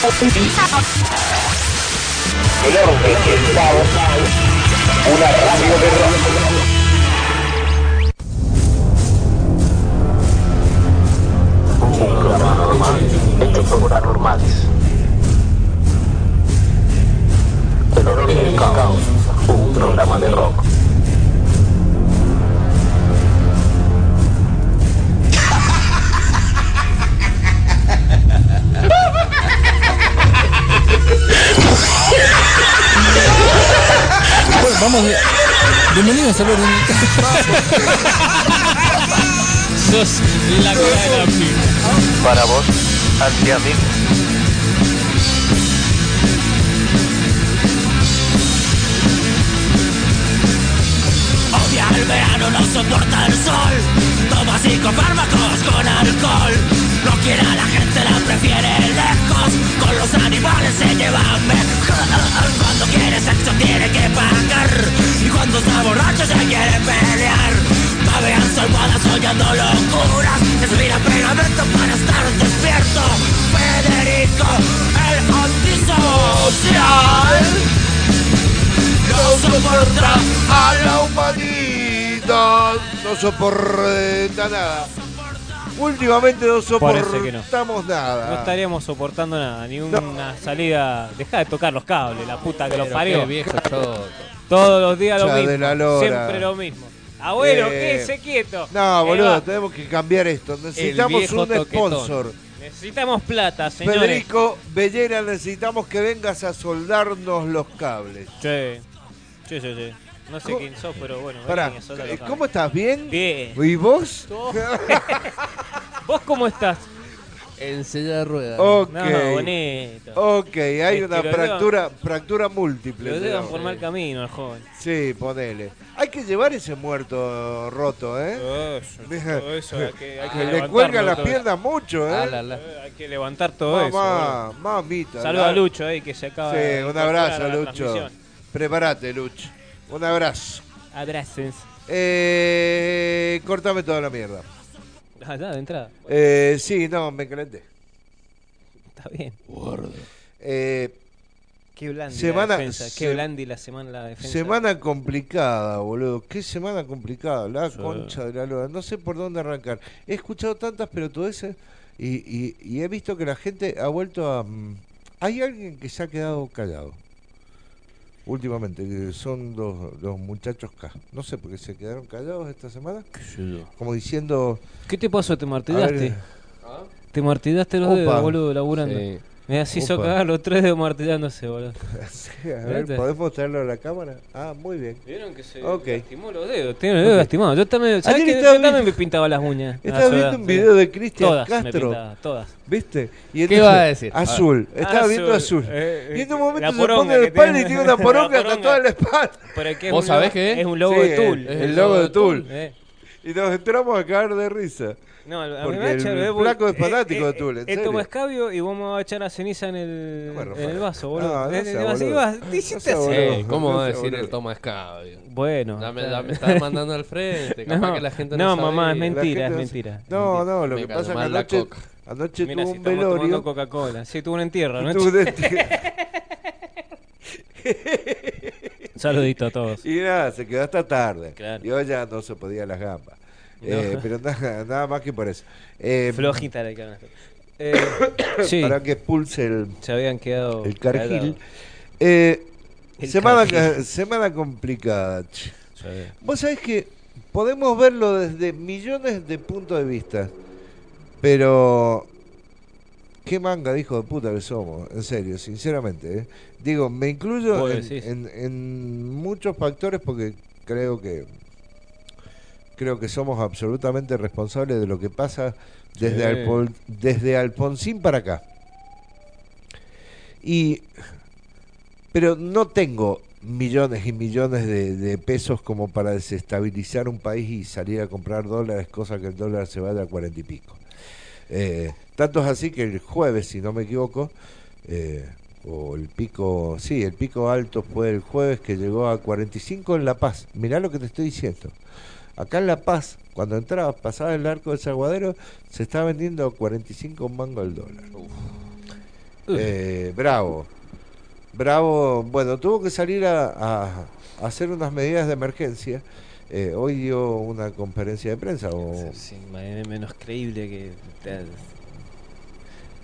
El y el caos. Una radio de rock. Un programa normal hecho por anormales. El orden y el caos. Un programa de rock. Bueno, vamos. de- Bienvenidos orden. Sos la cara de la piba. Para vos, anti-amigo. Odia el verano, no soporta el sol. Toma psicofármacos con alcohol. No quiere a la gente, la prefiere lejos. Con los animales se lleva mejor. Cuando quiere sexo tiene que pagar. Y cuando está borracho se quiere pelear. Babean su almohada soñando locuras. Respira pegamento para estar despierto. Federico, el antisocial. No soporta a la humanidad. No soporta nada. Últimamente no no. soportamos nada. No estaríamos soportando nada, ni una salida. Deja de tocar los cables, la puta que los Pero parió. qué viejo choto. Todos los días lo Ya de mismo. la lora. Siempre lo mismo. Abuelo, Eh, quédese quieto. No, boludo, va. tenemos que cambiar esto. Necesitamos un toquetón. sponsor. Necesitamos plata, señores. Federico Bellera, necesitamos que vengas a soldarnos los cables. Sí. Sí, sí, sí. No sé ¿Cómo- quién sos, pero bueno. Pará, eh. ¿cómo estás? ¿Bien? Bien. ¿Y vos? ¿Vos cómo estás? En silla de ruedas. Ok. No, bonito. Ok, hay Es una fractura, fractura múltiple. Lo llama. por mal camino al joven. Sí, ponele. Hay que llevar ese muerto roto, ¿eh? Todo eso, hay que, hay que le cuelgan las piernas mucho, ¿eh? Ah, la, la. Eh, Hay que levantar todo eso. Mamá, boludo. mamita. Saludos a Lucho ahí que se acaba de Sí, un incorporar abrazo, Lucho. Prepárate, Lucho. Un abrazo. Abraces. Eh, cortame toda la mierda. Ah, ya, de entrada. Eh, sí, no, me calenté. Está bien. Eh, Qué blandi Semana- la defensa. Qué se- blandi la semana la defensa. semana complicada, boludo. Qué semana complicada. La concha de la lora. No sé por dónde arrancar. He escuchado tantas pelotudeces y, y, y he visto que la gente ha vuelto a... mm, Hay alguien que se ha quedado callado. Últimamente, que son los, los muchachos K. No sé por qué se quedaron callados esta semana. Como diciendo... ¿Qué te pasó? ¿Te martillaste? ¿Te martillaste los Opa. dedos, boludo, laburando? Sí. Me así hizo Opa. cagar los tres dedos martillándose, boludo. sí, a ver, ¿Viste? ¿podemos traerlo a la cámara? Ah, muy bien. ¿Vieron que se Ok. lastimó los dedos? Tiene los dedos lastimados. Yo también, ¿sabes qué? estaba Yo también viendo- me pintaba las uñas. Estaba su viendo un video de Cristian Todas me Castro. pintaba, todas. ¿Viste? Y ¿Qué entonces- iba a decir? Azul. Estaba Azul, viendo azul. eh, y en un la momento se pone de que espalda y tiene. una La poronga tatuada en la espalda. Pero que es ¿Vos un sabés qué es? Es un logo Sí, de Tool. el- el logo de Tool. Eh. Y nos entramos a caer de risa. No, a mí me va a echar, el flaco es eh, fanático eh, de eh, serio. toma escabio y vos me vas a echar la ceniza en el, Bueno, en el Rafael. vaso, boludo. No, no sea así boludo. vas, No dijiste sea así. boludo. ¿Cómo va a decir el toma escabio? Bueno. Ya me, estás mandando al frente. Capaz No, que la gente no, no, mamá, es mentira, es mentira. No, no, lo que pasa es que anoche, coca. anoche Mira, tuvo si un estamos tomando velorio. Coca-Cola. Sí, tuvo un entierro, ¿no? tuvo un entierro. Saludito a todos. Y nada, se quedó hasta tarde. Claro. Y hoy ya no se podía las gambas. No. Eh, pero nada, nada más que por eso. Eh, Flojita la. Eh, sí, Para que expulse el, se habían quedado. el cargil. Eh, El semana, cargil. semana complicada. Vos sabés que podemos verlo desde millones de puntos de vista. Pero. Qué manga de hijo de puta que somos, en serio, sinceramente. ¿eh? Digo, me incluyo en muchos factores porque creo que creo que somos absolutamente responsables de lo que pasa desde, Sí. Desde Alfonsín para acá. Y pero no tengo millones y millones de, de pesos como para desestabilizar un país y salir a comprar dólares, cosa que el dólar se vaya a cuarenta y pico. Eh, tanto es así que el jueves, si no me equivoco, eh, o el pico, sí, el pico alto fue el jueves que llegó a 45 en La Paz. Mirá lo que te estoy diciendo. Acá en La Paz, cuando entrabas, pasaba el arco del Saguadero, se estaba vendiendo a 45 mangos el dólar. Eh, bravo. Bravo, bueno, tuvo que salir a, hacer unas medidas de emergencia. Eh, hoy dio una conferencia de prensa. o- Sí, menos creíble que.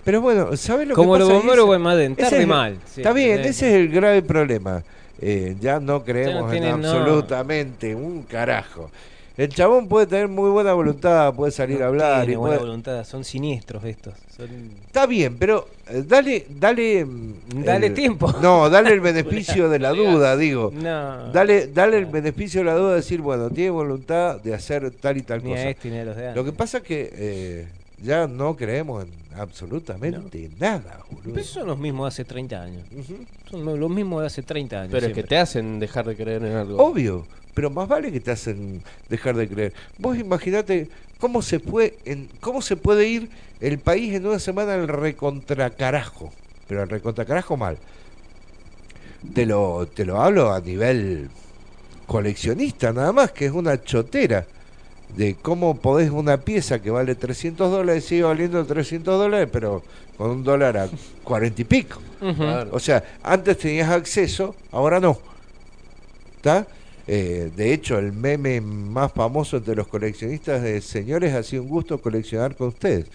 Pero bueno, ¿sabes lo Como que los pasa? bomberos, tarde es y el- mal. sí, Está bien, ese es el grave problema. Eh, ya no creemos en absolutamente un carajo. El chabón puede tener muy buena voluntad, puede salir a hablar. Tiene y buena puede- voluntad, son siniestros estos. son- Está bien, pero eh, dale, dale, mm, Dale el- tiempo. No, dale el beneficio de la duda, digo. No. Dale, dale el beneficio de la duda de decir, bueno, tiene voluntad de hacer tal y tal Ni a cosa. este ni a los de antes. Lo que pasa es que eh, ya no creemos en absolutamente nada, boludo. Pero son los mismos de hace 30 años. Son los mismos de hace 30 años. Pero es que te hacen dejar de creer en algo. Obvio, pero más vale que te hacen dejar de creer. Vos imaginate cómo se puede, en, cómo se puede ir el país en una semana al recontracarajo, pero al recontracarajo mal. Te lo, te lo hablo a nivel coleccionista nada más, que es una chotera de cómo podés una pieza que vale 300 dólares sigue valiendo 300 dólares, pero con un dólar a 40 y pico. O sea, antes tenías acceso, ahora no. ¿Está? Eh, de hecho, el meme más famoso entre los coleccionistas de señores ha sido un gusto coleccionar con ustedes.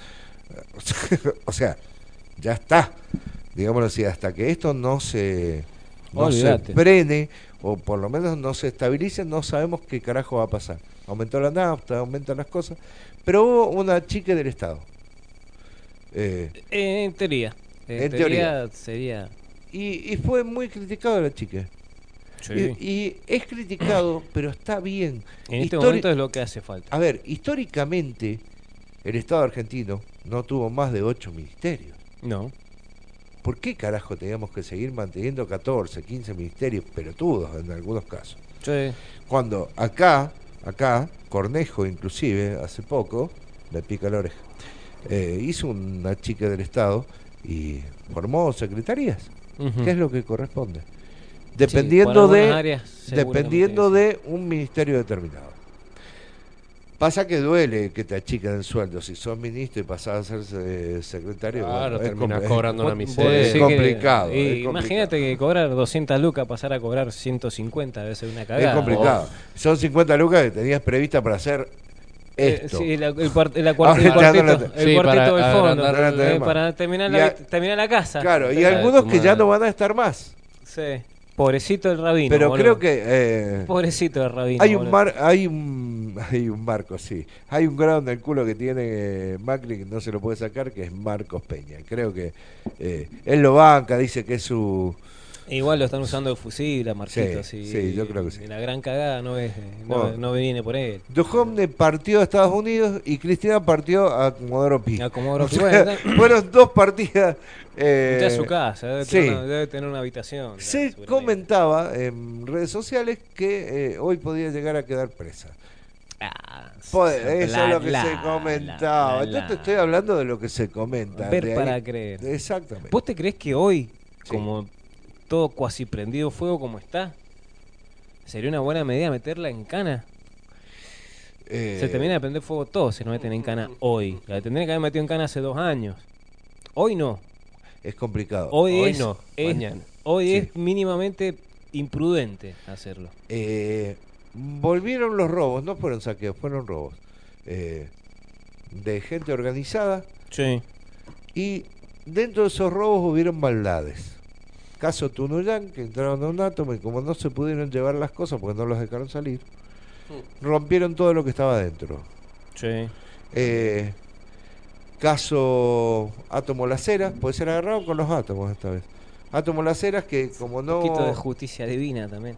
o sea, ya está. Digámoslo así, hasta que esto no se, no se frene o por lo menos no se estabilice, no sabemos qué carajo va a pasar. Aumentó la nafta, aumentan las cosas. Pero hubo una chica del Estado. Eh, en teoría. En, En teoría, teoría. sería. y, y fue muy criticada la chica. Sí. Y, y es criticado, pero está bien. en este Histori- momento es lo que hace falta. A ver, históricamente el Estado argentino no tuvo más de ocho ministerios. No. ¿Por qué carajo teníamos que seguir manteniendo 14, 15 ministerios pelotudos en algunos casos? Sí. Cuando acá, acá, Cornejo inclusive, hace poco, me pica la oreja, eh, hizo una chica del Estado y formó secretarías, Ujú. que es lo que corresponde. Sí, Dependiendo por de... áreas, dependiendo sí. de un ministerio determinado. Pasa que duele que te achican el sueldo. Si sos ministro y pasás a ser eh, secretario, Claro, bueno, es compl- cobrando una miseria. es que- complicado, y es complicado. Imagínate que cobrar 200 lucas, pasar a cobrar 150, debe ser una Es cagada. complicado. Son 50 lucas que tenías prevista para hacer Eh, esto. sí, la- el, cuart- la cuart- Ahora el cuartito, la- el Sí, cuartito para del fondo, agrandar el- eh, para terminar la, a- terminar la casa. Claro, y algunos que ya no van a estar más. Sí. Pobrecito el rabino. Pero boludo. creo que eh, Pobrecito el rabino. hay un mar, hay un hay un marco, sí. Hay un grado en el culo que tiene eh, Macri que no se lo puede sacar, que es Marcos Peña. Creo que eh, él lo banca, dice que es su Igual lo están usando de fusil a Marquitos. Sí, y- sí, yo creo que sí. La gran cagada no es, no, Bueno. no viene por él. Duhovne partió a Estados Unidos y Cristina partió a Comodoro Pi. A Comodoro O Pi. sea, fueron dos partidas. eh, su casa, debe, sí. tener, una, debe tener una habitación. Se comentaba en redes sociales que eh, hoy podía llegar a quedar presa. Ah, bla, eso es lo que se comentaba. bla, Yo te estoy hablando de lo que se comenta. Ver ahí- para creer. Exactamente. ¿Vos te crees que hoy, Sí. como todo cuasi prendido fuego como está, sería una buena medida meterla en cana? Eh, Se termina de prender fuego todo, se nos meten en cana hoy. La tendría que haber metido en cana hace dos años. Hoy no. Es complicado. Hoy, Hoy es, no, es- mañana. Hoy Sí. es mínimamente imprudente hacerlo. Eh, volvieron los robos, no fueron saqueos, fueron robos. Eh, de gente organizada Sí. y dentro de esos robos hubieron maldades. Caso Tunuyán, que entraron a un átomo y como no se pudieron llevar las cosas porque no los dejaron salir, rompieron todo lo que estaba dentro. Sí. Eh, caso Átomo Lacera, puede ser agarrado con los átomos esta vez. Átomo Laceras que como no... Un poquito de justicia divina también.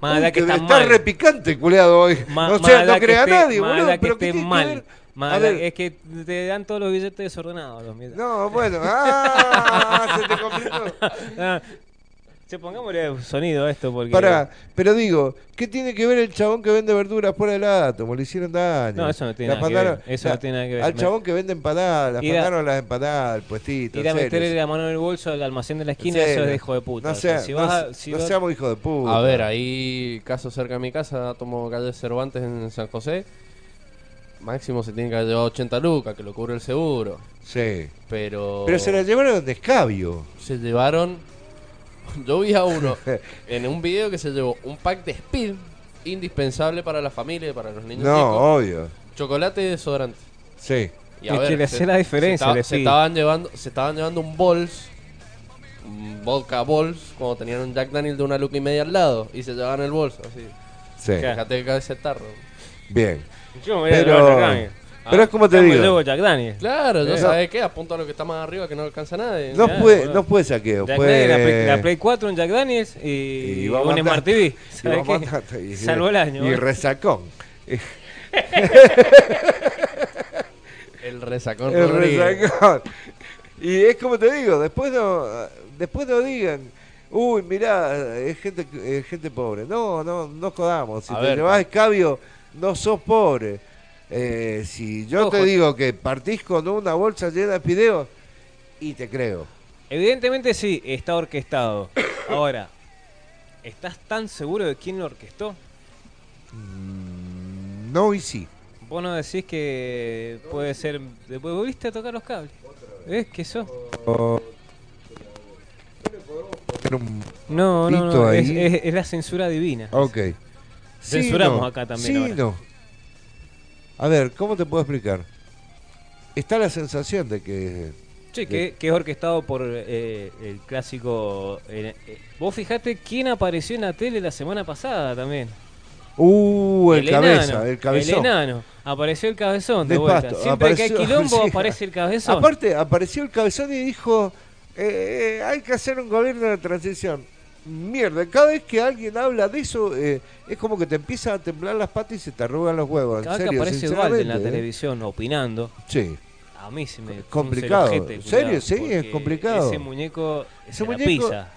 Uy, que que está está mal. repicante, culeado hoy. Ma- no crea a esté- nadie, boludo. que Pero ¿qué esté tiene que mal. ver? Más A allá- ver. es que te dan todos los billetes desordenados. Los billetes. No, bueno. Ah, se te complicó. Che, pongámosle sonido a esto porque. Pará, pero digo, ¿qué tiene que ver el chabón que vende verduras fuera del átomo? Le hicieron daño. No, eso no tiene nada que ver, eso la- no tiene nada que ver. Al chabón que vende empanadas, a- afanaron las empanadas, el puestito. Ir a meterle la mano en el bolso al almacén de la esquina, eso es de hijo de puta. No, O sea, sea, si no, vas a- si no vas- seamos hijos de puta. A ver, ahí, caso cerca de mi casa, tomo calle Cervantes en San José. Máximo se tiene que haber llevado 80 lucas, que lo cubre el seguro. Sí. Pero. Pero se la llevaron de escabio. se llevaron. Yo vi a uno en un video que se llevó un pack de Speed indispensable para la familia y para los niños No, chicos. obvio. Chocolate y desodorante. Sí. Y Es que le hace la diferencia, Se, estaban llevando, se estaban llevando un bols, un vodka bols, cuando tenían un Jack Daniel de una luca y media al lado y se llevaban el bolso. Así. Sí. Fíjate que ese tarro. Bien. Yo me voy a Pero, llevar Jack Daniel. pero es como te digo. Jack Daniel. Claro, ya Eh. sabes qué, apunto a lo que está más arriba que no alcanza nadie. No boludo. no fue saqueo, Jack fue. Daniel, la, Play, la Play 4, un Jack Daniels y, y va un Smart TV. y y- Salvó el año. Y resacón. El resacón El Rodríguez. resacón. Y es como te digo, después no, después no digan, uy, mirá, es gente, es gente pobre. No, no, no jodamos. Si A te ver, llevas escabio, no sos pobre. Eh, si yo te digo que partís con una bolsa llena de fideos, y te creo. Evidentemente sí, está orquestado. Ahora, ¿estás tan seguro de quién lo orquestó? Mm, No y sí. Vos no decís que puede ser... Después volviste a tocar los cables. ¿Ves que eso? No, no. Es, ahí. es- es la censura divina. Ok. Censuramos no. acá también Sí, ahora. no. A ver, ¿cómo te puedo explicar? Está la sensación de que... Sí, que, que es orquestado por eh, el clásico... eh, eh, vos fijate quién apareció en la tele la semana pasada también. Uh, el, cabeza, enano, el cabezón. El enano. Apareció el cabezón de, De vuelta. pasto, Siempre que hay quilombo sí. aparece el cabezón. Aparte, apareció el cabezón y dijo, eh, hay que hacer un gobierno de transición. Mierda, cada vez que alguien habla de eso, eh, es como que te empiezan a temblar las patas y se te arrugan los huevos. En Cada serio, que aparece Dualde en la ¿eh? televisión opinando, Sí. a mí se me... Complicado. ¿En serio? Sí, es complicado. Ese muñeco Ese se la muñeco- pisa.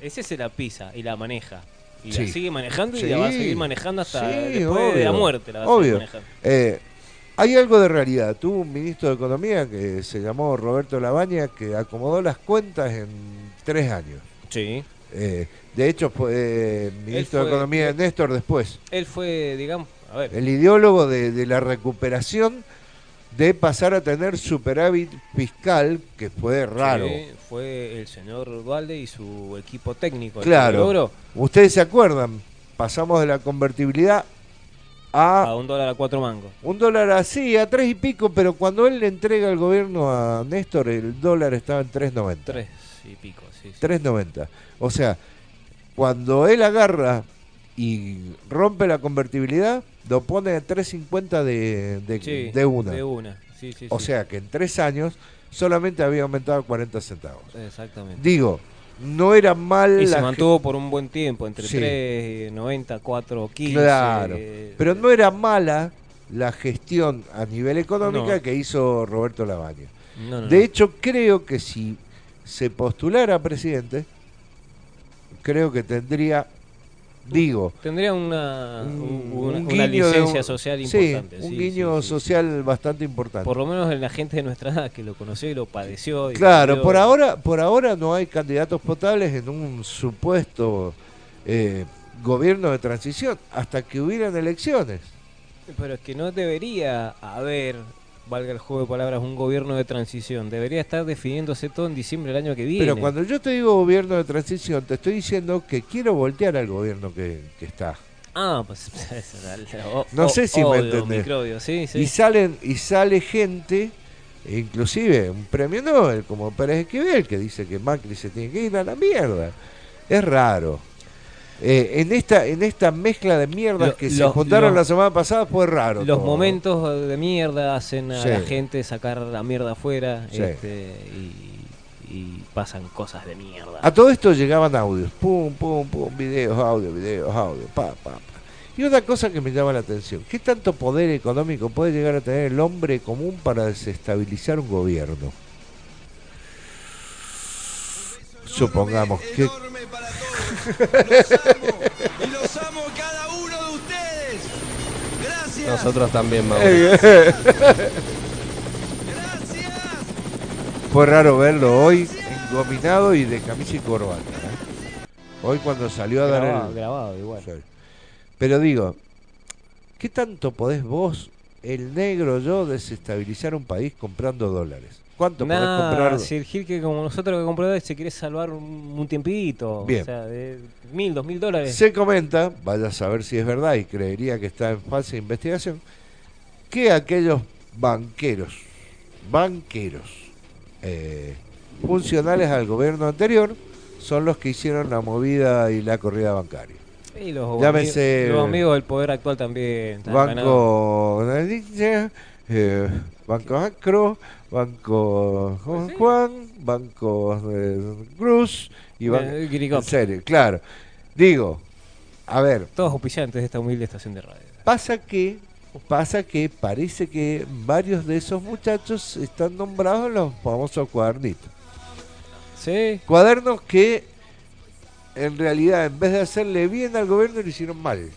Ese se la pisa y la maneja. Y Sí. la sigue manejando y Sí. la va a seguir manejando hasta Sí, después de la muerte. La va a Obvio. manejando. Eh, hay algo de realidad. Tuvo un ministro de Economía que se llamó Roberto Labaña que acomodó las cuentas en tres años. Sí. Eh, de hecho, fue eh, ministro de Economía de Néstor después. Él fue, digamos, a ver, El ideólogo de, de la recuperación de pasar a tener superávit fiscal, que fue raro. sí, fue el señor Dualde y su equipo técnico. Claro. logró Ustedes se acuerdan, pasamos de la convertibilidad a a un dólar a cuatro mangos. un dólar así, a tres y pico, pero cuando él le entrega el gobierno a Néstor, el dólar estaba en 3.90. Tres y pico, sí. sí. 3.90. O sea, cuando él agarra y rompe la convertibilidad, lo pone a 3.50 de, de, Sí, de una. De. O sea que en tres años solamente había aumentado 40 centavos. Exactamente. Digo, no era mal Y la se mantuvo por un buen tiempo, entre Sí. 3, 90, 4, 15. Claro, eh, pero no era mala la gestión a nivel económica No. que hizo Roberto Labaña. no, no, De hecho, creo que si se postulara presidente, creo que tendría, digo, Tendría una, un- una, un una guiño de licencia un- social sí, importante. un sí, guiño sí, sí. social bastante importante. Por lo menos en la gente de nuestra edad que lo conoció y lo padeció. y Claro, por ahora, por ahora no hay candidatos potables en un supuesto eh, gobierno de transición hasta que hubieran elecciones. Pero es que no debería haber, valga el juego de palabras, un gobierno de transición. Debería estar definiéndose todo en diciembre del año que viene. Pero cuando yo te digo gobierno de transición, te estoy diciendo que quiero voltear al gobierno que, que está. Ah, pues. o- No sé si me entendés. microbio, sí, sí. Y salen y sale gente, inclusive un premio Nobel como Pérez Esquivel, que dice que Macri se tiene que ir a la mierda. Es raro. Eh, en esta en esta mezcla de mierdas Lo- que se juntaron la semana pasada fue raro. Los todo. momentos de mierda hacen a Sí. la gente sacar la mierda afuera Sí. este, y, y pasan cosas de mierda. A todo esto llegaban audios, pum, pum, pum, videos, audio, videos, audio, pa, pa, pa. Y una cosa que me llama la atención, ¿qué tanto poder económico puede llegar a tener el hombre común para desestabilizar un gobierno? Supongamos que... Los amo y los amo cada uno de ustedes. Gracias. Nosotros también, Mauro. Gracias. Fue raro verlo hoy engominado y de camisa y corbata. ¿eh? Hoy cuando salió a dar el... grabado igual. Sí. Pero digo, ¿qué tanto podés vos el negro yo desestabilizar un país comprando dólares? ¿Cuánto podés Nah, comprar? si el Gil que como nosotros que compró se quiere salvar un, un tiempito, Bien. o sea, de mil, dos mil dólares. Se comenta, vaya a saber si es verdad y creería que está en falsa investigación, que aquellos banqueros, banqueros, eh, funcionales al gobierno anterior, son los que hicieron la movida y la corrida bancaria. Y los, Llámese- ami- los amigos del poder actual también. Banco eh, Banco Acro, Banco Juan Juan, Banco eh, Cruz y Banco... En serio, claro. Digo, a ver, Todos auspiciantes de esta humilde estación de radio. Pasa que, pasa que parece que varios de esos muchachos están nombrados en los famosos cuadernitos. Sí, Cuadernos que en realidad en vez de hacerle bien al gobierno le hicieron mal.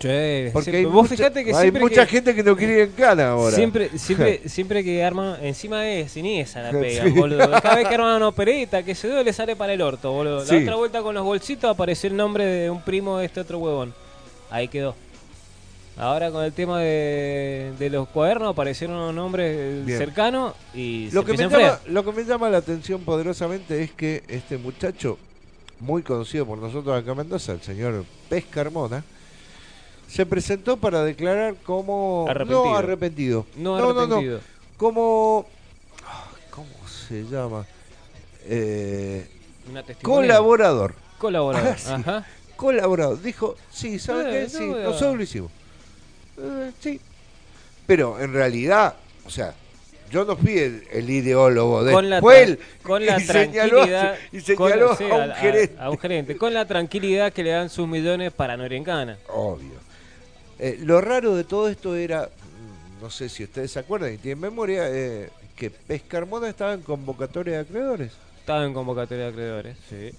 Che, Porque hay, vos mucha, fijate que hay mucha que, gente que no quiere ir en cana ahora. Siempre, siempre, siempre que arman, encima es esa la pega, Sí. boludo. Cada vez que arman una opereta, que se duele le sale para el orto, boludo. Sí. La otra vuelta con los bolsitos apareció el nombre de un primo de este otro huevón. Ahí quedó. Ahora con el tema de, de los cuadernos aparecieron unos nombres Bien. cercanos y Lo se que, me llama, lo que me llama la atención poderosamente es que este muchacho, muy conocido por nosotros acá en Mendoza, el señor Pez Carmona, se presentó para declarar como Arrepentido. no arrepentido. No no, no, arrepentido. como ¿cómo se llama? Eh, Una colaborador. Colaborador. Ah, sí. Ajá. Colaborador. Dijo, sí, ¿saben Eh, qué? Sí, nosotros lo hicimos. Eh, sí. Pero en realidad, o sea, yo no fui el, el ideólogo de Con la, fue él con la y señaló, tranquilidad. y señaló con- sí, a un a- gerente. a un gerente. Con la tranquilidad que le dan sus millones para no ir en cana. Obvio. Eh, lo raro de todo esto era, no sé si ustedes se acuerdan y tienen memoria, eh, que Pez Carmona estaba en convocatoria de acreedores. Estaba en convocatoria de acreedores. Sí.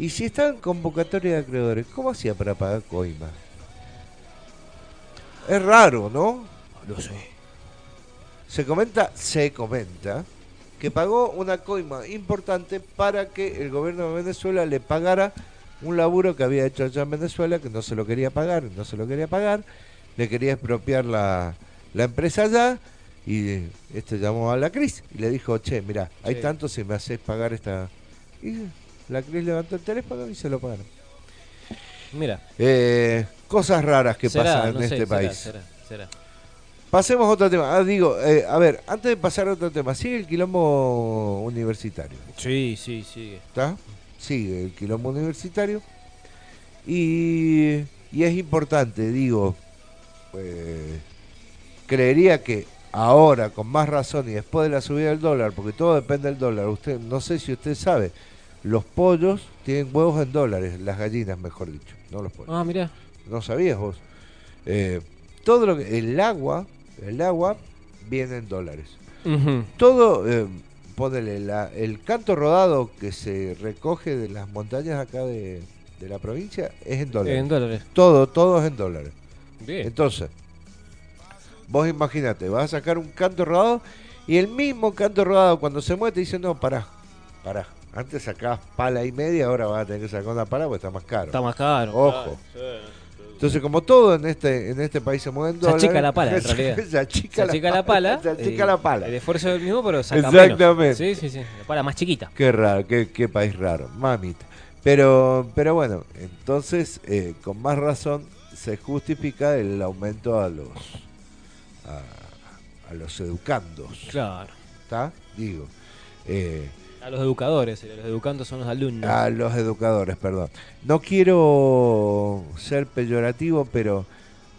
Y si estaba en convocatoria de acreedores, ¿cómo hacía para pagar coima? Es raro, ¿no? Lo sé. Se comenta, se comenta, que pagó una coima importante para que el gobierno de Venezuela le pagara un laburo que había hecho allá en Venezuela, que no se lo quería pagar, no se lo quería pagar, le quería expropiar la, la empresa allá, y este llamó a la Cris y le dijo, che, mira, hay Sí. tanto si me haces pagar esta... Y la Cris levantó el teléfono y se lo pagaron. Mira. Eh, cosas raras que será, pasan en sé, este será, país. será, será. Pasemos a otro tema. Ah, digo, eh, a ver, antes de pasar a otro tema, sigue el quilombo universitario. Sí, sí, sí. ¿Está? Sigue el quilombo universitario. Y, y es importante, digo, eh, creería que ahora, con más razón y después de la subida del dólar, porque todo depende del dólar, usted no sé si usted sabe, los pollos tienen huevos en dólares, las gallinas, mejor dicho, no los pollos. Ah, mira. No sabías vos. Eh, todo lo que. El agua. El agua viene en dólares. Todo. Eh, ponele, la- el canto rodado que se recoge de las montañas acá de, de la provincia es en dólares. En dólares. todo, todo es en dólares. Bien. Entonces, vos imagínate, vas a sacar un canto rodado y el mismo canto rodado cuando se mueve te dice, no, pará, pará. Antes sacabas pala y media, ahora vas a tener que sacar una pala porque está más caro. Está más caro. Ojo. Entonces, como todo en este en este país se mueve en Se achica la pala, en realidad. se achica, Se achica la pala. Se achica la pala. El esfuerzo es el mismo, pero saca Exactamente. menos. Sí, sí, sí. La pala más chiquita. Qué raro, qué, qué país raro, mamita. Pero, pero bueno, entonces, eh, con más razón, se justifica el aumento a los a, a los educandos. Claro. ¿Está? Digo. eh, A los educadores. Los educandos son los alumnos. a los educadores, perdón. No quiero ser peyorativo, pero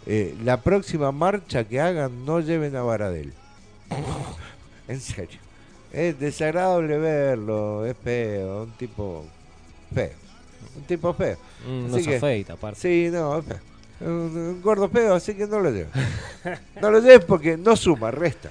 eh, la próxima marcha que hagan no lleven a Baradel. en serio. Es desagradable verlo, es feo, un tipo feo. Un tipo feo. Mm, no se que- afeita, aparte. Sí, no, es feo. Un, un gordo feo, así que no lo lleves. No lo lleves porque no suma, resta.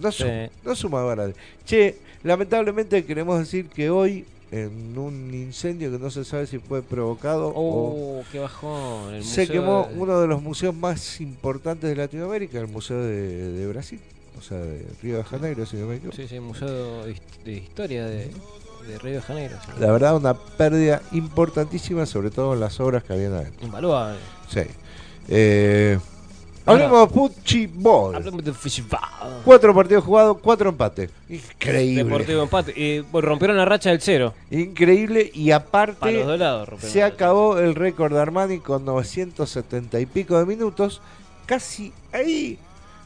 No suma, Sí. no suma Baradel. Che, lamentablemente queremos decir que hoy, en un incendio que no se sabe si fue provocado o Oh, qué bajón. El se quemó de- uno de los museos más importantes de Latinoamérica, el Museo de, de Brasil, o sea, de Río de Janeiro, si no me equivoco. Sí, sí, Museo de, hist- de Historia de, de Río de Janeiro. sí. La verdad, una pérdida importantísima, sobre todo en las obras que habían adentro. Invaluable. Sí. Eh, Hablemos de Fuchibol. Hablemos de. Cuatro partidos jugados, cuatro empates. Increíble. Deportivo empate. Y bueno, rompieron la racha del cero. Increíble. Y aparte, los dos lados rompieron se acabó el récord de Armani con 970 y pico de minutos. Casi ahí.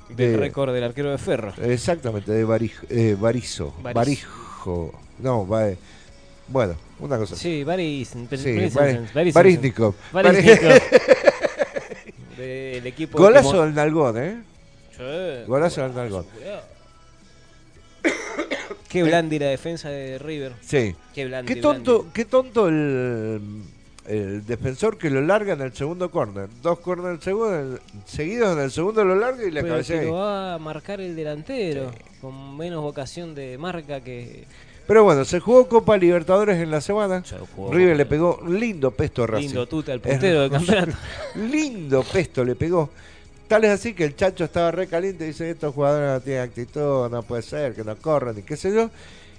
Del de- récord del arquero de Ferro. Exactamente, de Barijo. Eh, Barizo. Barizo. Barijo. No, va, eh, bueno, una cosa. Sí, Baris. Sí, Baris- Bari- Baris-. Equipo. Golazo del Nalgón, ¿eh? Golazo del Nalgón. Qué blandi la defensa de River. Sí. Qué blandi. Qué tonto, blandi. qué tonto el, el defensor que lo larga en el segundo córner. Dos córner segundo, seguidos en el segundo lo larga y le Pero cabecea ahí. lo va a marcar el delantero. Con menos vocación de marca que. Pero bueno, se jugó Copa Libertadores en la semana. Se jugó- River le pegó lindo pesto a Racing. Lindo tuta al puntero del campeonato. lindo pesto le pegó. Tal es así que el chacho estaba re caliente y dice, estos jugadores no tienen actitud, no puede ser, que no corran y qué sé yo.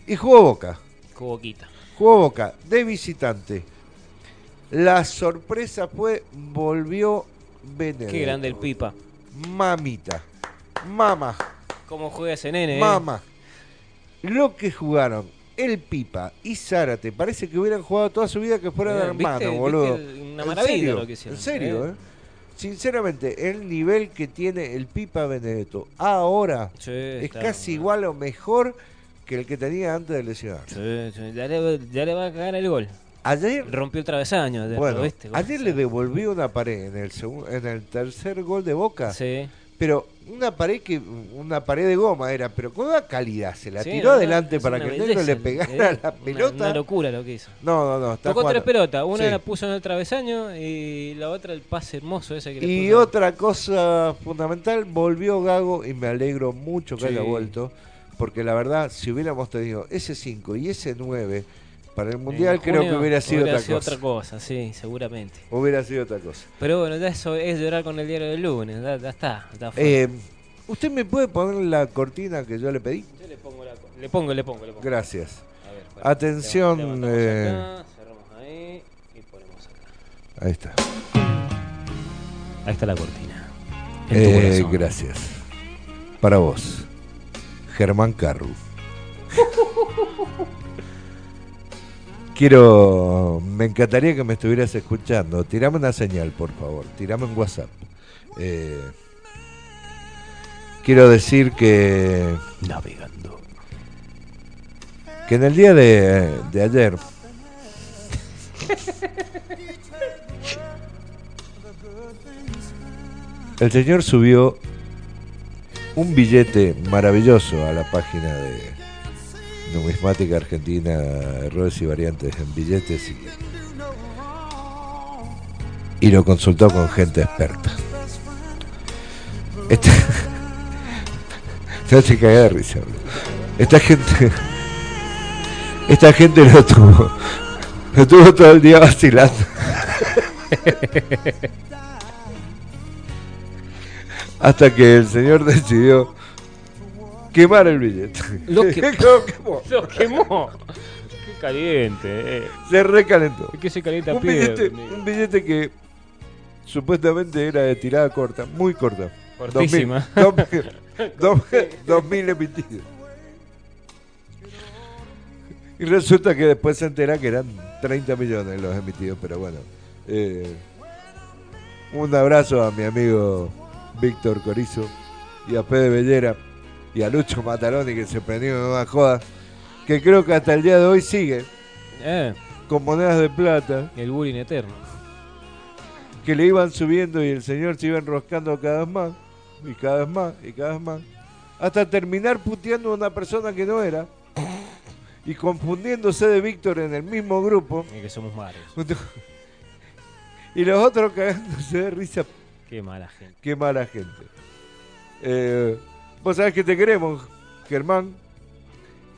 Y jugó Boca. Coboquita. Jugó Boca de visitante. La sorpresa fue, volvió Benedetto. Qué grande el pipa. Mamita. Mama. ¿Cómo juega ese nene? eh? Lo que jugaron el Pipa y Zárate, parece que hubieran jugado toda su vida que fueran Bien, hermanos, ¿viste- boludo. viste el- una En maravilla serio, lo que hicieron, En serio, eh. ¿eh? Sinceramente, el nivel que tiene el Pipa Benedetto ahora Sí, es casi igual o mejor que el que tenía antes de lesionar. Sí, sí, ya, le, ya le va a cagar el gol. Ayer, Rompió el travesaño. bueno, ¿lo viste? ayer le devolvió una pared en el en el tercer gol de Boca, Sí. Pero una pared que una pared de goma era, pero con una calidad se la Sí, tiró adelante para que el negro le pegara eh, la una- pelota. Una, locura lo que hizo. No, no, no, está Tocó jugando- tres pelotas. Una Sí. la puso en el travesaño y la otra el pase hermoso ese que le Y puso. otra cosa fundamental, volvió Gago y me alegro mucho que Sí. haya vuelto, porque la verdad, si hubiéramos tenido ese 5 y ese 9 para el Mundial, creo que hubiera sido, otra, cosa. otra cosa, sí, seguramente. Hubiera sido otra cosa. Pero bueno, ya eso es llorar con el diario del lunes. Ya, ya está. ya. Eh, ¿Usted me puede poner la cortina que yo le pedí? Yo le pongo la Le pongo, le pongo, le pongo. Gracias. A ver. Atención, Levantamos eh. acá, cerramos ahí y ponemos acá. Ahí está. Ahí está la cortina. Eh, gracias. Para vos, Germán Carru. Quiero, me encantaría que me estuvieras escuchando. Tirame una señal, por favor. Tirame un WhatsApp. Eh, quiero decir que, Navegando. que en el día de, de ayer el señor subió un billete maravilloso a la página de Numismática Argentina, errores y variantes en billetes y, y lo consultó con gente experta. Esta, se hace cagar de risa. Esta gente, esta gente lo tuvo, lo tuvo todo el día vacilando. Hasta que el señor decidió quemar el billete. Lo que- Lo quemó. Lo quemó. Qué caliente, eh. Se recalentó. Es que se calienta Un piedra, billete, un billete que supuestamente era de tirada corta, muy corta. Cortísima. 2000, 2000, 2000 emitidos. Y resulta que después se entera que eran 30 millones los emitidos, pero bueno. eh, un abrazo a mi amigo Víctor Corizo y a Fede Bellera y a Lucho Mataroni que se prendió en una joda que creo que hasta el día de hoy sigue Eh, con monedas de plata el bullying eterno. que le iban subiendo y el señor se iba enroscando cada vez más, y cada vez más, y cada vez más, hasta terminar puteando a una persona que no era, y confundiéndose de Víctor en el mismo grupo, Es que somos malos. y los otros cagándose de risa, Qué mala gente. qué mala gente. Eh, Vos sabés que te queremos, Germán,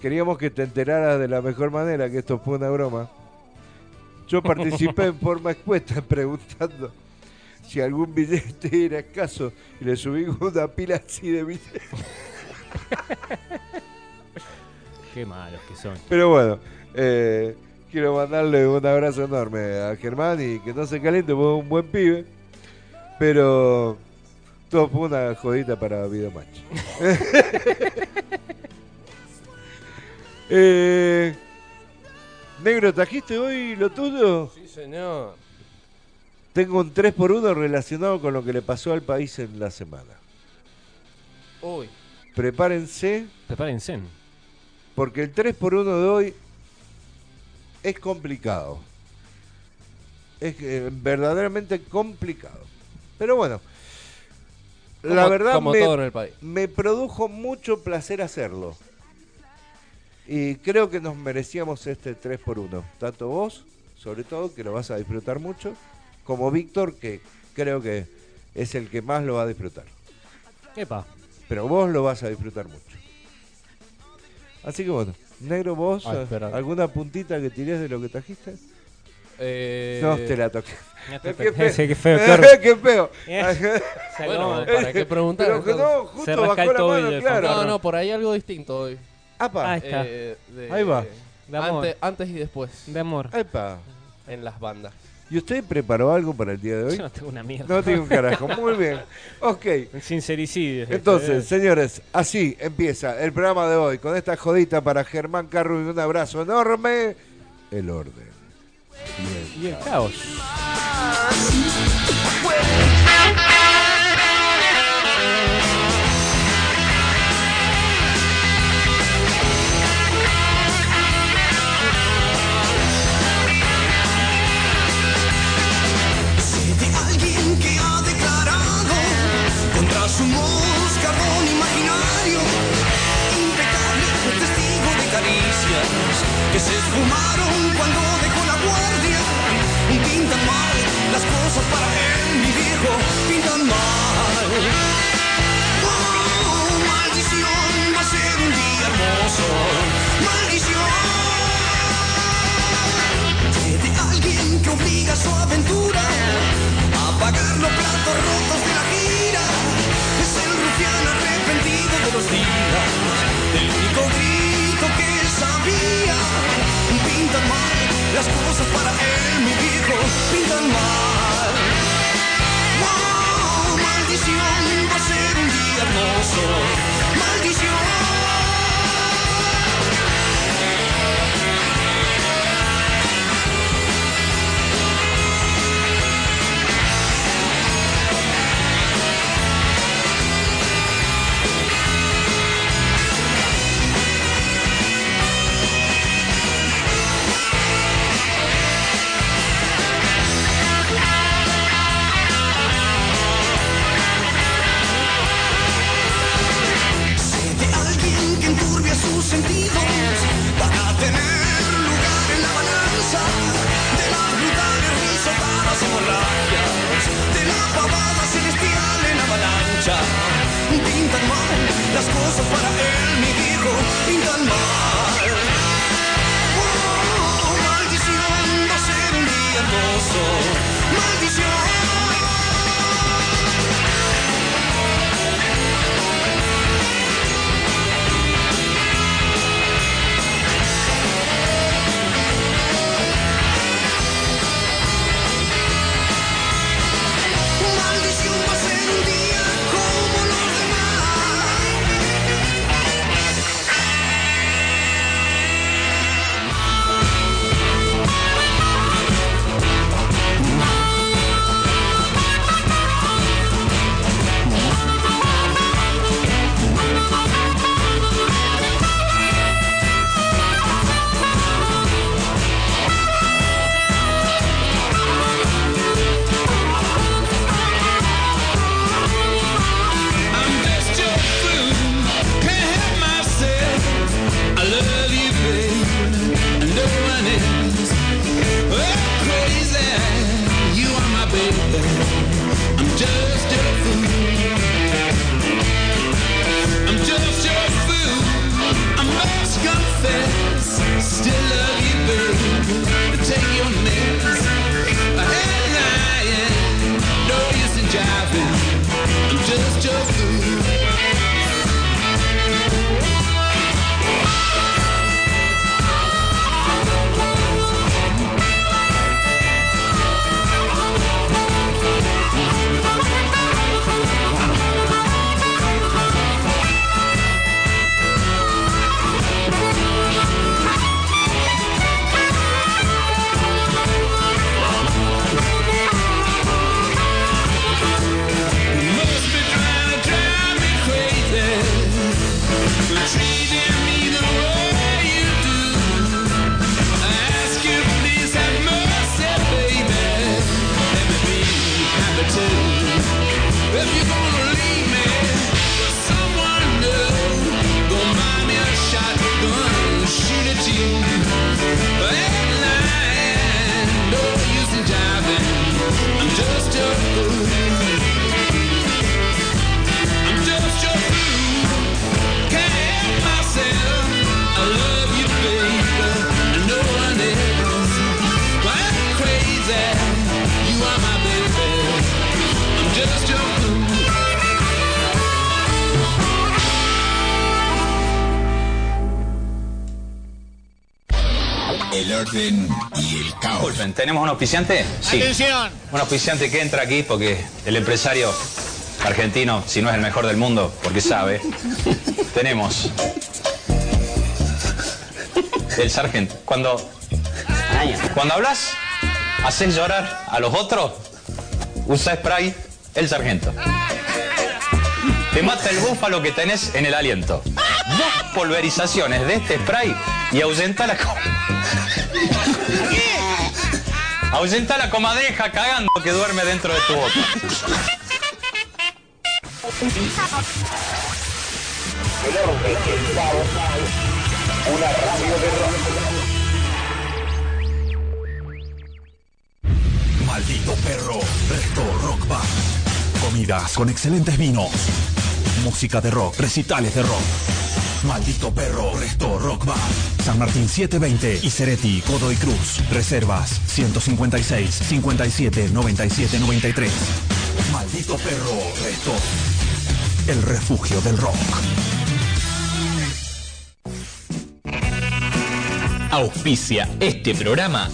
queríamos que te enteraras de la mejor manera que esto fue una broma. Yo participé en forma expuesta preguntando si algún billete era escaso y le subí una pila así de billetes. Qué malos que son. Pero bueno, eh, quiero mandarle un abrazo enorme a Germán y que no se caliente, porque es un buen pibe. Pero Todo fue una jodita para Videomatch. eh, Negro, ¿trajiste hoy lo tuyo? Sí, señor. Tengo un 3x1 relacionado con lo que le pasó al país en la semana. Uy. Prepárense, Prepárense. porque el 3x1 de hoy es complicado. Es eh, verdaderamente complicado. Pero bueno, la Como- verdad como me, todo en el país. me produjo mucho placer hacerlo. Y creo que nos merecíamos este 3x1. Tanto vos, sobre todo, que lo vas a disfrutar mucho, como Víctor, que creo que es el que más lo va a disfrutar. Epa. Pero vos lo vas a disfrutar mucho. Así que bueno, negro, vos, Ay, espera. ¿alguna puntita que tirés de lo que trajiste? Eh, No te la toqué. Qué feo. Qué feo, qué horrible. Qué feo. Bueno, ¿para qué preguntar? Pero que no, justo Se bajó el la tobillo mano, el claro. No, no, por ahí algo distinto hoy. Apa, Ahí está. Eh, de- Ahí va. De amor. Antes, antes y después. De amor. epa. En las bandas. ¿Y usted preparó algo para el día de hoy? Yo no tengo una mierda. No tiene un carajo. Muy bien. Ok. Sincericidio. es Entonces, este, señores, así empieza el programa de hoy con esta jodita para Germán Carro y un abrazo enorme. El orden. Caos. de alguien que ha declarado contra su moscardón imaginario, impecable testigo de caricias que se esfumaron para él, mi viejo, pintan mal. Oh, maldición, va a ser un día hermoso. Maldición de alguien que obliga a su aventura a pagar los platos rotos de la gira. Es el rufián arrepentido de los días, del único grito que sabía. Pintan mal las cosas para él, mi viejo, pintan mal. Día sentidos para tener lugar en la balanza de las brutales risotadas hemorragias, de la pavada celestial en avalancha. Pintan mal las cosas para él, mi viejo, pintan mal. Oh, oh, oh maldiciendo ser un día hermoso. Auspiciante? Sí. Atención. Un auspiciante que entra aquí porque el empresario argentino, si no es el mejor del mundo, porque sabe, tenemos el sargento. Cuando, cuando hablas, haces llorar a los otros, usa spray el sargento. Te mata el búfalo que tenés en el aliento. Dos pulverizaciones de este spray y ahuyenta la... Ahuyenta la comadreja cagando que duerme dentro de tu boca. Maldito perro, Resto Rock Bar. Comidas con excelentes vinos. Música de rock, recitales de rock. Maldito perro, Resto Rock Bar. San Martín 720 y Cereti, Codo y Cruz. Reservas 156 57 97 93. Maldito perro, Resto. El refugio del rock. Auspicia este programa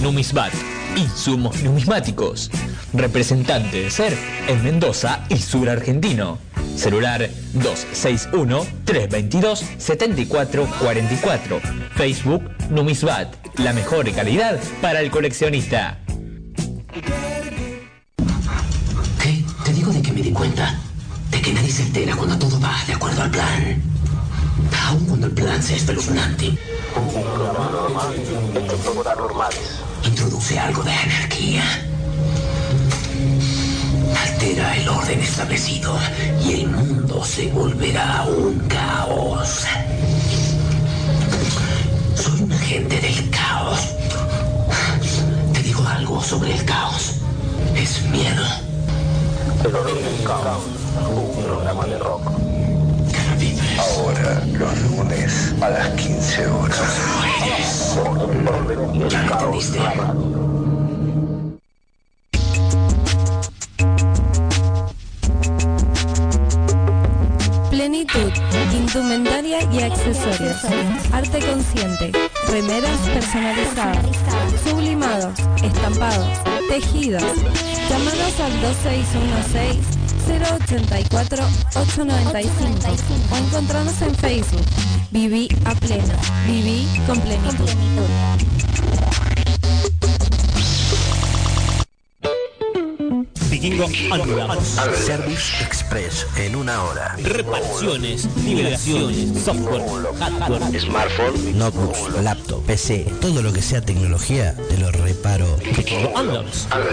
Numismat, insumos numismáticos. Representante de ser en Mendoza y sur argentino. Celular 261-322-7444. Facebook Numisbat, la mejor calidad para el coleccionista. ¿Qué? Te digo de que me di cuenta. De que nadie se entera cuando todo va de acuerdo al plan. Aun cuando el plan sea espeluznante. Introduce algo de anarquía. Altera el orden establecido y el mundo se volverá un caos. Soy un agente del caos. Te digo algo sobre el caos. Es miedo. El orden y el caos. Un programa de rock. Ahora, los lunes a las 15 horas. El orden y indumentaria y accesorios. Arte consciente, remeras personalizadas, sublimados, estampados, tejidos. Llamadas al 2616-084-895 o encontrarnos en Facebook. Viví a pleno. Viví con plenitud. Vikingo Unwrapped. Service Express en una hora. Reparaciones, nivelaciones, software, hardware, Smartphone, notebooks, laptop, PC, todo lo que sea tecnología, te lo reparo. Vikingo.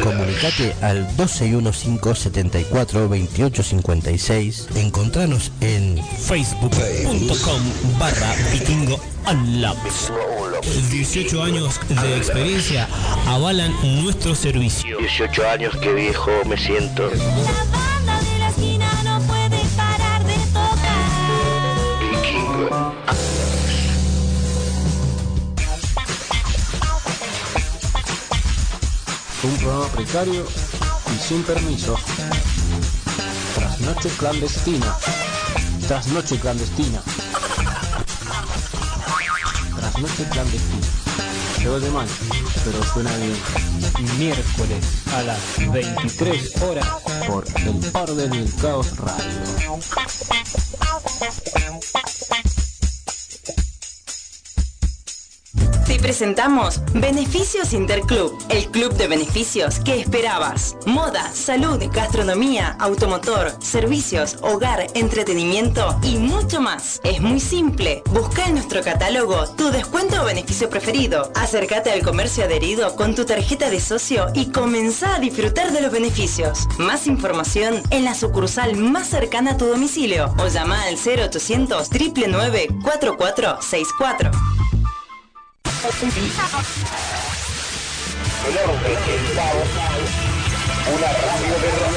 Comunicate al 1215-742856. Encontranos en Facebook.com barra Vikingo Unwrapped. 18 años de experiencia avalan nuestro servicio. 18 años, qué viejo me siento. banda de la esquina no puede parar de tocar. Vikingo. Un programa precario y sin permiso. Trasnoche clandestina. Trasnoche clandestina. Trasnoche clandestina. Se oye mal, pero suena bien. Miércoles a las 23 horas Por el orden y el caos radio. Te presentamos Beneficios Interclub, el club de beneficios que esperabas. Moda, salud, gastronomía, automotor, servicios, hogar, entretenimiento y mucho más. Es muy simple. Busca en nuestro catálogo tu descuento o beneficio preferido. Acércate al comercio adherido con tu tarjeta de socio y comenzá a disfrutar de los beneficios. Más información en la sucursal más cercana a tu domicilio o llama al 0800 999 4464. El orden y el caos. Una radio de rock.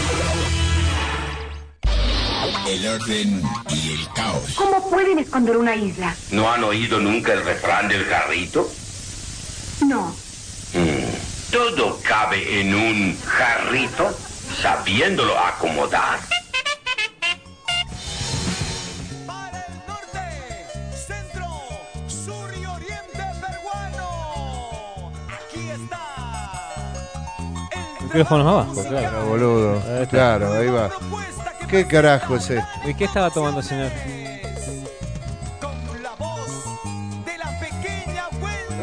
El orden y el caos. ¿Cómo pueden esconder una isla? ¿No han oído nunca el refrán del jarrito? No. Mm. Todo cabe en un jarrito, sabiéndolo acomodar. Micrófonos abajo, claro. Boludo. Ahí está. Claro, ahí va. ¿Qué carajo es esto? ¿Y qué estaba tomando, señor?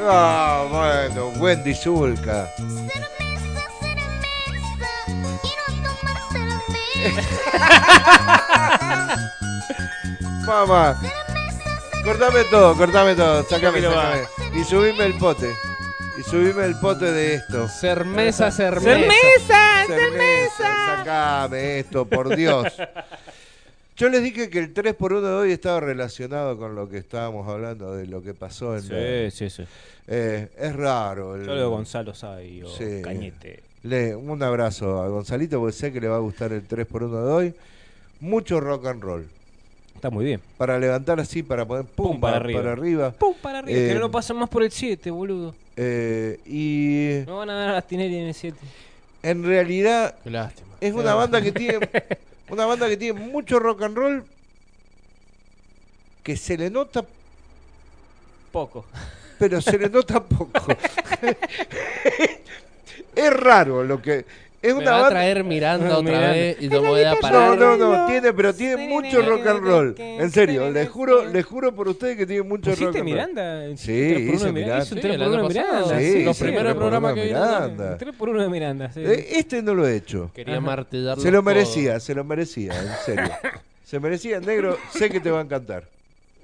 Ah, bueno, Wendy Zulka. Mamá. Cortame todo, cortame todo. Sácame, sácame. Y subime el pote. Y subime el pote de esto. Cermesa, cermesa. ¡Cermesa! Cermesa, Sacame esto, por Dios. Yo les dije que el 3x1 de hoy estaba relacionado con lo que estábamos hablando, de lo que pasó en... Sí, sí, sí. Eh, es raro. el- Yo lo de Gonzalo Say o Sí. Cañete. Le, un abrazo a Gonzalito porque sé que le va a gustar el 3x1 de hoy. Mucho rock and roll. Está muy bien. Para levantar así, para poner pum, Pum, para para, arriba. para arriba. Pum, para arriba. Eh, que no lo pasan más por el 7, boludo. Eh, y No van a dar a las en el 7. en realidad Qué lástima. es una banda que tiene una banda que tiene mucho rock and roll que se le nota Poco. pero se le nota poco. es raro lo que es Me una va a traer Miranda otra Miranda. vez y me voy a No, parar. no, no, tiene, pero tiene mucho rock and roll. En serio, les juro, les juro por ustedes que tiene mucho rock ¿Pusiste and roll. Miranda? Sí, ¿Un 3 por hice 1 de Miranda? Miranda. ¿Hizo un Sí, 3 el por 1 año de. Miranda? Sí, los sí, primeros programas que. Miranda. Un 3 por 1 de Miranda, sí. Eh, Este no lo he hecho. Quería martillar Se lo merecía, se lo merecía, en serio. Se merecía, negro, sé que te va a encantar.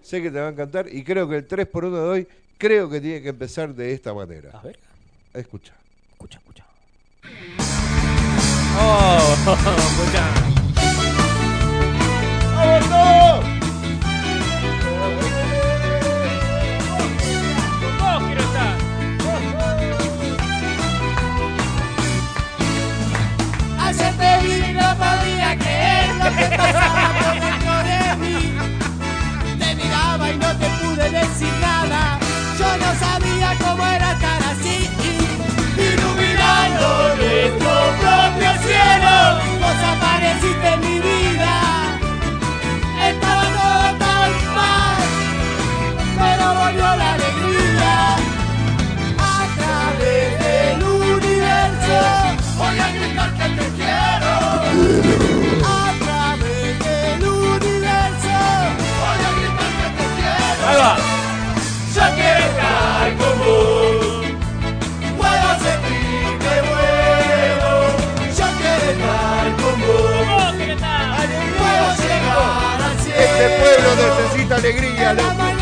Sé que te va a encantar y creo que el 3 por 1 de hoy, creo que tiene que empezar de esta manera. A ver. Escucha. Escucha, escucha. Oh, escucha. Vos quiero estar. Ayer te vi no podía creer lo que pasaba mí. Te miraba y no te pude decir nada. Yo no sabía cómo era Este pueblo necesita alegría.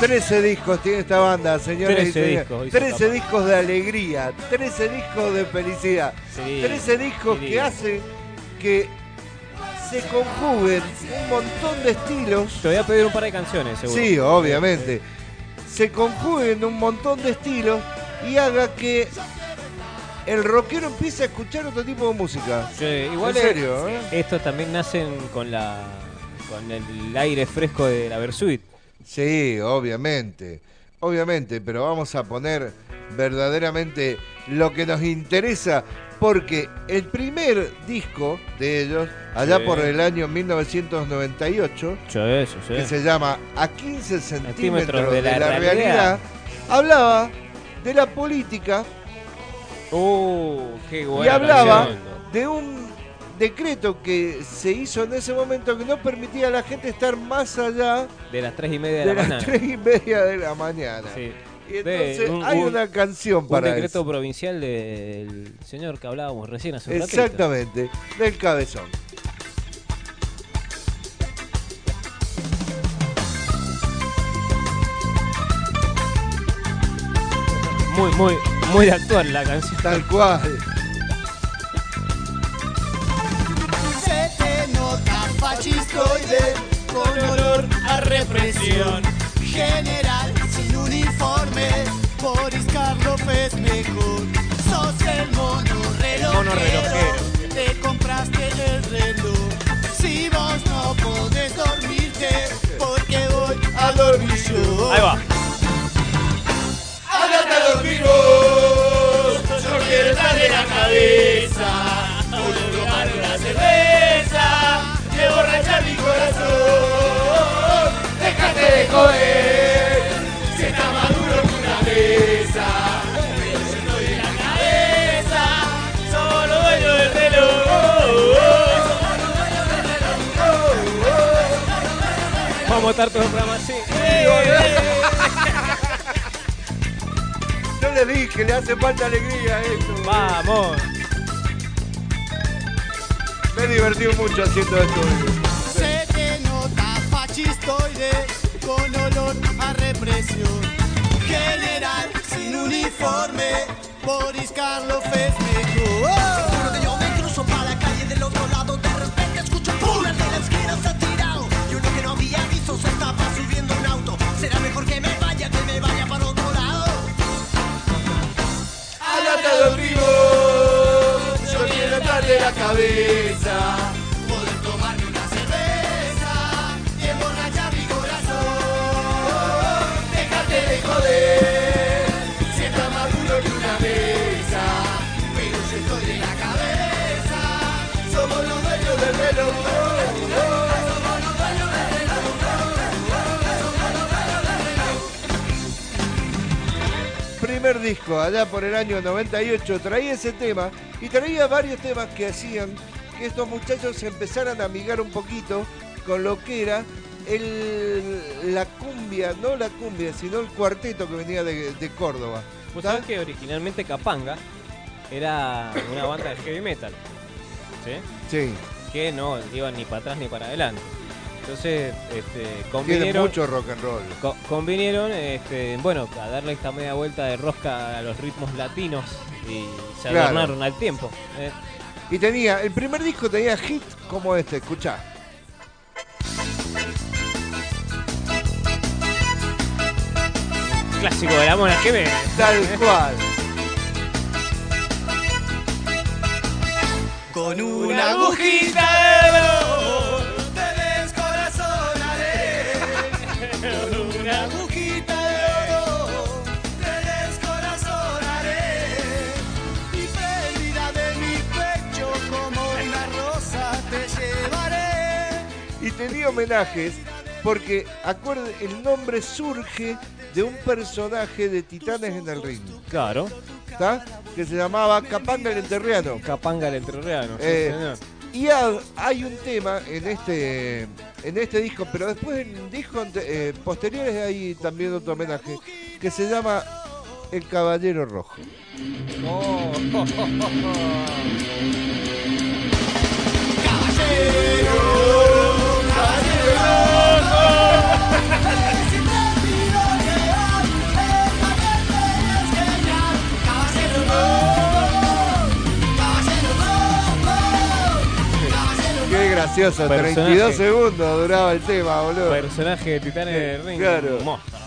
13 discos tiene esta banda, señores y 13 señores. discos, hizo 13 capaz. discos de alegría, 13 discos de felicidad, Sí, 13 discos sí. que hacen que se conjuguen un montón de estilos. Te voy a pedir un par de canciones, seguro. Sí, obviamente. Se conjuguen un montón de estilos y haga que el rockero empiece a escuchar otro tipo de música. Sí, igual en es- serio, ¿eh? estos también nacen con la con el aire fresco de la Versuit. Sí, obviamente. Obviamente, pero vamos a poner verdaderamente lo que nos interesa, porque el primer disco de ellos, allá Sí. por el año 1998, Sí, sí. que se llama A 15 centímetros de de la realidad. realidad, hablaba de la política qué y hablaba canción. de un decreto que se hizo en ese momento que no permitía a la gente estar más allá De las tres y media de, de la las mañana. 3 y media de la mañana. Sí. Y De- entonces un- hay un- una canción Un para decreto eso. provincial del señor que hablábamos recién hace un ratito. Exactamente, del cabezón. Muy, muy, muy actual la canción. Tal cual. Fascistoide con olor a represión. General sin uniforme, Boris Karloff es mejor. Sos el mono relojero, mono relojero. te compraste el reloj. Si vos no podés dormirte, porque voy a dormir yo. Ahí va. Hágate a dormir vos, Déjate de joder, si está maduro en una mesa. Pero yo estoy de la cabeza, somos los dueños del reloj. Vamos a estar todo el programa así. Yo le dije, le hace falta alegría a esto. Vamos. Me he divertido mucho haciendo esto. Se te nota fascistoide con olor a represión. General sin uniforme, Boris Karloff es mejor. Seguro que yo me cruzo para la calle del otro lado. De repente escucho ¡pum! El de la esquina se ha tirado. Y uno que no había visto se estaba subiendo un auto. Será mejor que me vaya, que me vaya para otro lado. Hágate a dormir vos, yo quiero estar de la cabeza. Primer disco, allá por el año 98, traía ese tema y traía varios temas que hacían que estos muchachos se empezaran a amigar un poquito con lo que era el, la cumbia, no la cumbia, sino el cuarteto que venía de, de Córdoba. Vos sabés que originalmente Capanga era una banda de heavy metal. ¿Sí? Sí, Que no iban ni para atrás ni para adelante. Entonces, este, tiene convinieron, mucho rock and roll. co- convinieron este, bueno, a darle esta media vuelta de rosca a los ritmos latinos y se Claro. adornaron al tiempo. ¿eh? Y tenía, el primer disco tenía hit como este, escuchá. Clásico de la mona que ve. Tal cual. Con una agujita de una agujita de oro te descorazonaré. Y prendida de mi pecho como una rosa te llevaré. Y tenía homenajes porque, acuerde, el nombre surge de un personaje de Titanes en el Ring. Claro. ¿Está? Que se llamaba Capanga el Enterriano. Capanga el Entrerriano. sí, Eh, señor. y ha- hay un tema en este en este disco, pero después en discos eh, posteriores hay también otro homenaje que se llama El Caballero Rojo. Oh. Qué gracioso, Personaje. 32 segundos duraba el tema, boludo. Personaje de Titanes del Ring. Claro. monstruo.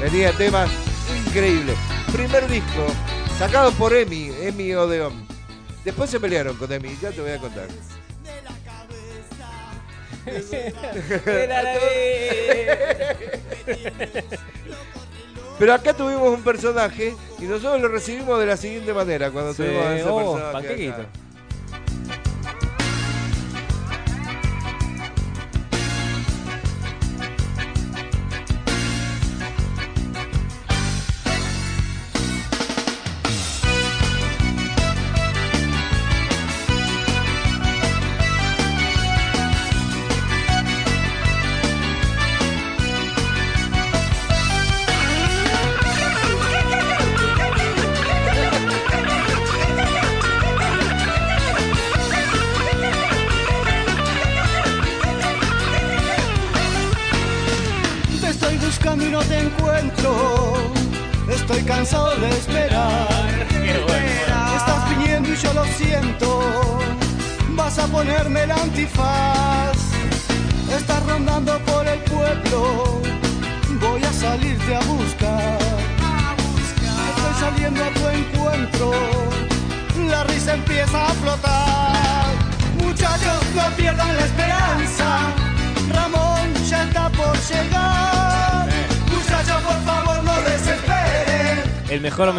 Tenía temas increíbles. Primer disco, sacado por Emi, Emi Odeon. Después se pelearon con Emi, ya te voy a contar. Era la de Pero acá tuvimos un personaje y nosotros lo recibimos de la siguiente manera cuando Sí, tuvimos a ese oh, personaje.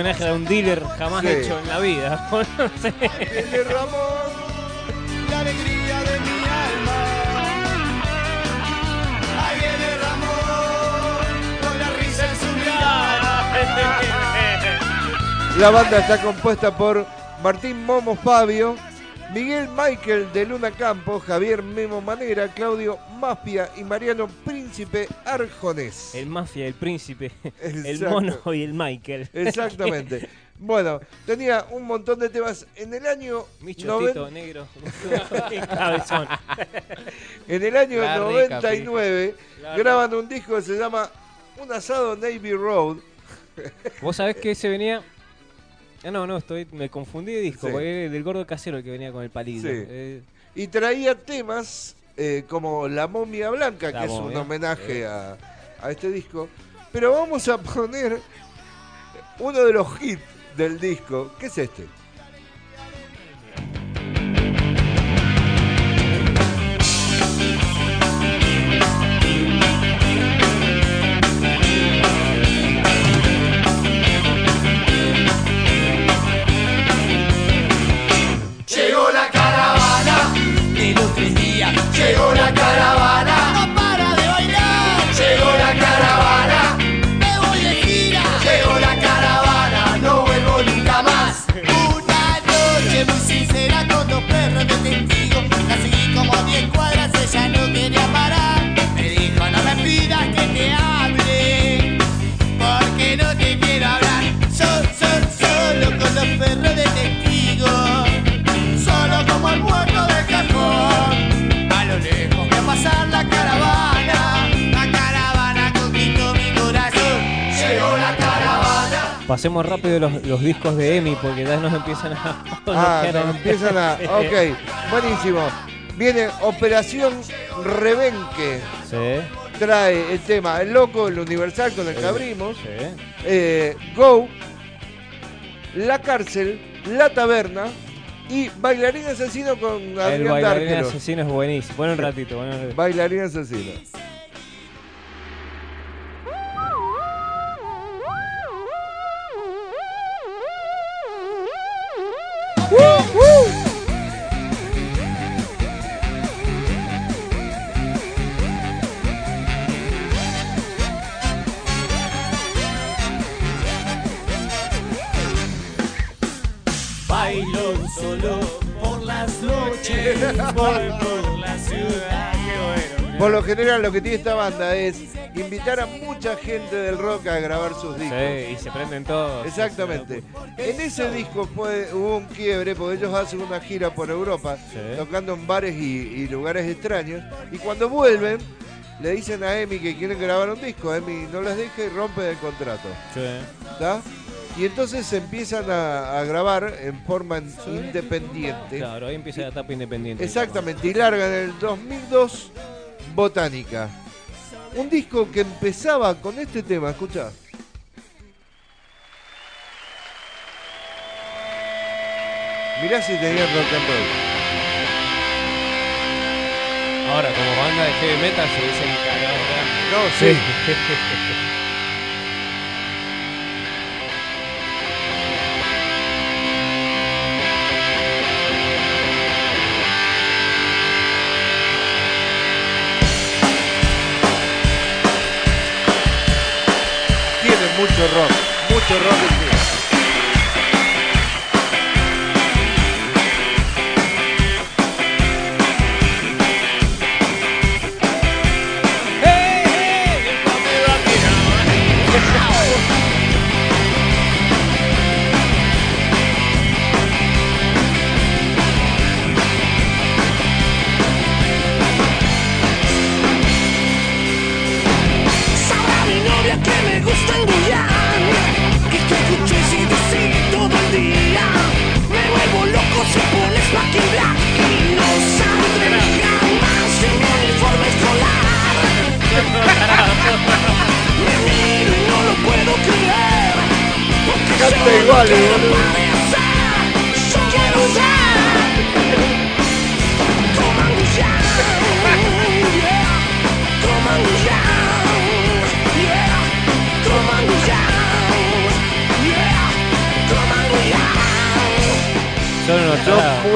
Homenaje a un dealer jamás Sí. hecho en la vida. No sé. Ramón. La alegría de mi alma. Ahí viene Ramón con la risa en su mirada. La banda está compuesta por Martín Momo Fabio, Miguel Michael de Luna Campos, Javier Memo Manera, Claudio Mafia y Mariano Príncipe Arjonés. El mafia, el príncipe, el mono y el Michael. Exactamente. Bueno, tenía un montón de temas. En el año Mi chotito noven- negro. Cabezón. En el año La rica, 99 La graban un disco que se llama Un asado Navy Road. Vos sabés que ese venía. Ah, no, no, estoy, me confundí de disco, Sí. porque era del gordo casero el que venía con el palillo. Sí. Eh, Y traía temas eh, como La momia blanca, La que es un homenaje a, a este disco. Pero vamos a poner uno de los hits del disco, que es este. Días. Llegó pasemos rápido los, los discos de Emi, porque ya nos empiezan a. Ah, bloquear no, el- empiezan a. Ok, buenísimo. Viene Operación Rebenque. Sí. Trae el tema El Loco, el Universal con el que abrimos. Sí. eh, Go, La Cárcel, La Taberna y Bailarín Asesino con El Adrián bailarín Dárquero. asesino es buenísimo. Bueno, un ratito. Bueno, un ratito. Bailarín Asesino. Solo por las noches. Voy por la ciudad. Por lo general lo que tiene esta banda es invitar a mucha gente del rock a grabar sus discos. Sí, y se prenden todos. Exactamente. En ese disco fue, hubo un quiebre porque ellos hacen una gira por Europa, Sí. tocando en bares y, y lugares extraños. Y cuando vuelven, le dicen a Emi que quieren grabar un disco. Emi no les deja y rompen el contrato. Sí. ¿Está? Y entonces se empiezan a, a grabar en forma independiente. Claro, ahí empieza la etapa independiente. Exactamente, y largan en el 2002 Botánica. Un disco que empezaba con este tema, escucha. Mirá si tenía rock and roll. Ahora, como banda de heavy metal se caravana. No, no, sí. mucho rock, mucho rock. en.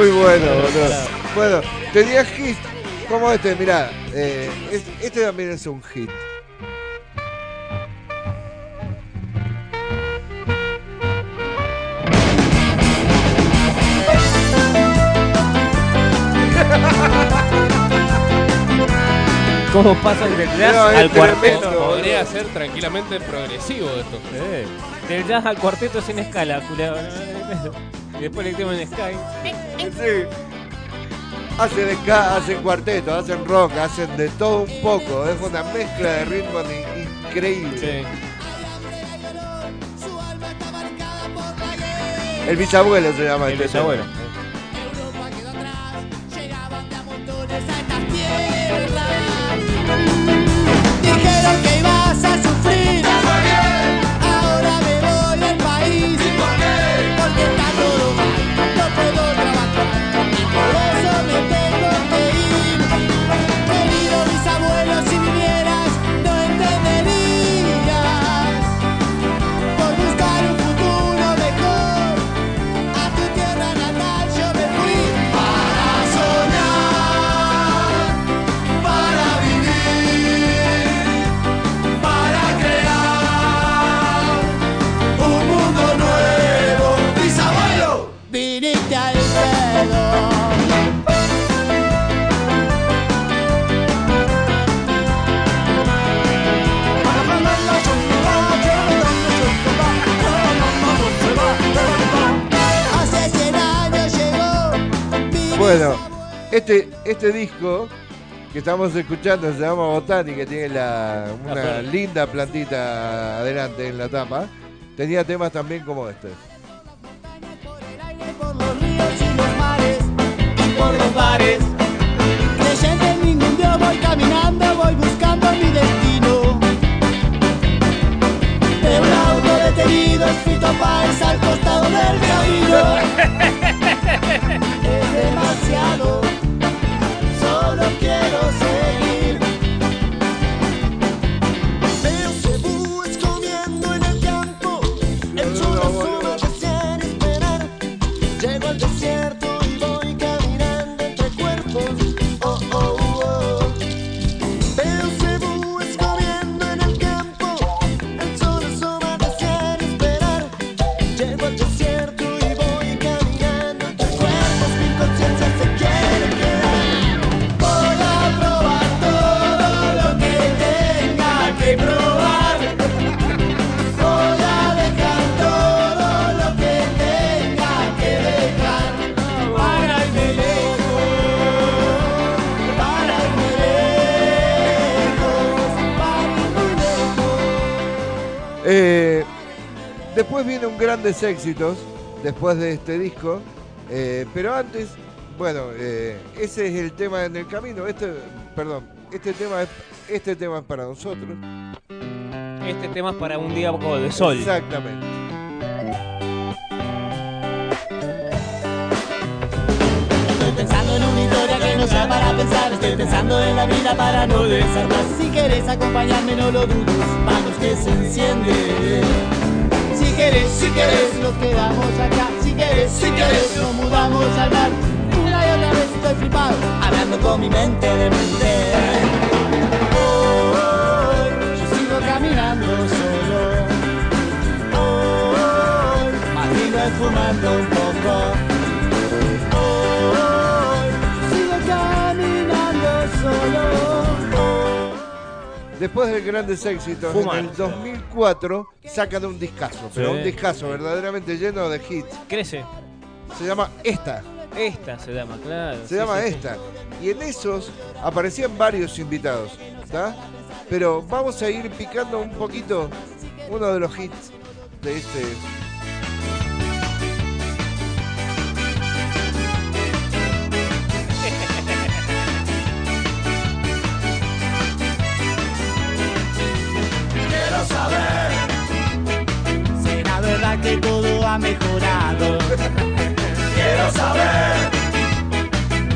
Muy unos boludo. Bueno, tenía hits como este, mirá. eh, este, este también es un hit. ¿Cómo pasan del jazz No, al cuarteto? boludo. Podría ser tranquilamente progresivo esto. Eh, Del jazz al cuarteto sin escala, culiao. Y después le tengo en Sky. Sí. Hacen ska, hacen cuarteto, hacen rock, hacen de todo un poco. Es una mezcla de ritmos in- increíble. El bisabuelo se llama El este bisabuelo. tema. Bueno, este, este disco que estamos escuchando se llama Botani, que tiene la, una linda plantita adelante en la tapa. Tenía temas también como este. por los ríos y los mares y por los bares. Creyente en ningún dios voy caminando, voy buscando mi destino. De un auto detenido, escrito Páez al costado del camino. Es demasiado, después vienen grandes éxitos, después de este disco. eh, pero antes, bueno, eh, ese es el tema en el camino. Este, perdón, este tema es, este tema es para nosotros. Este tema es para un día poco de sol. Exactamente. Estoy pensando en una historia que no sea para pensar, estoy pensando en la vida para no desarmar. Si quieres acompañarme, no lo dudes, vamos que se enciende. Si quieres, si quieres, nos quedamos acá. Si quieres, si quieres, nos mudamos al mar. Una y otra vez estoy flipado, hablando con mi mente de mente. Hoy yo sigo caminando solo. Hoy más fumando un poco. Después de grandes éxitos, Fumar. en el 2004 sacan un discazo, pero Sí. un discazo verdaderamente lleno de hits. Crece. Se llama Esta, Esta se llama, claro. se sí, llama sí, sí. Esta. Y en esos aparecían varios invitados, ¿está? Pero vamos a ir picando un poquito uno de los hits de este. Ha mejorado. Quiero saber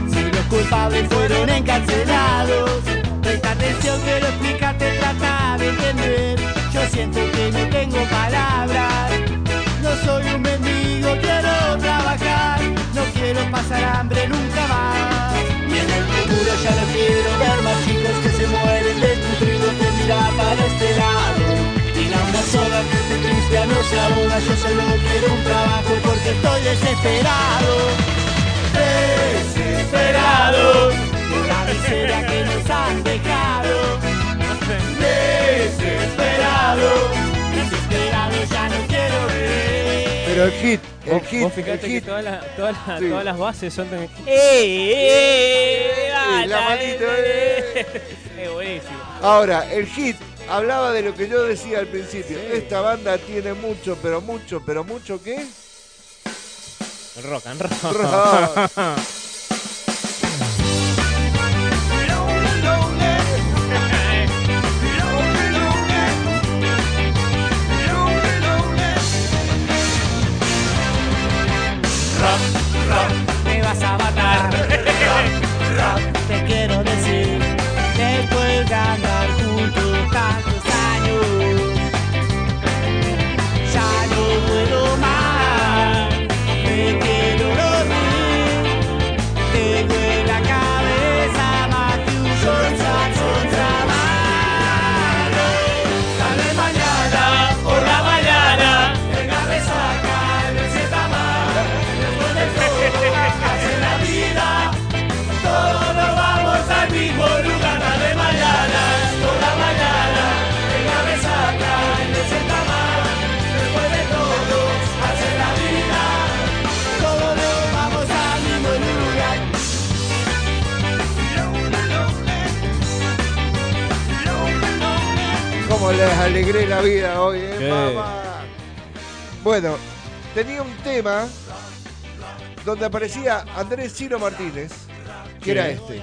si los culpables fueron encarcelados. Presta atención, quiero explicarte, trata de entender. Yo siento que no tengo palabras. No soy un mendigo, quiero trabajar. No quiero pasar hambre nunca más. Y en el futuro ya no quiero ver más chicos que se mueren desnutridos de mirar para este lado. Y la una sola que esté triste no se ahoga. Yo solo quiero un trabajo porque estoy desesperado. Desesperado por la miseria que nos han dejado. Desesperado, desesperado ya no quiero ver. Pero el hit, el Vos, hit, vos fijate el que hit. todas las, todas las- Sí. todas las bases son de... ¡Eh, eh! Sí, la manito, eh. Es buenísimo. Ahora, el hit hablaba de lo que yo decía al principio. Esta banda tiene mucho, pero mucho, pero mucho ¿qué? Rock and roll. Rock. Rock, alegré la vida hoy, ¿eh, mamá? Bueno, tenía un tema donde aparecía Andrés Ciro Martínez, que era este.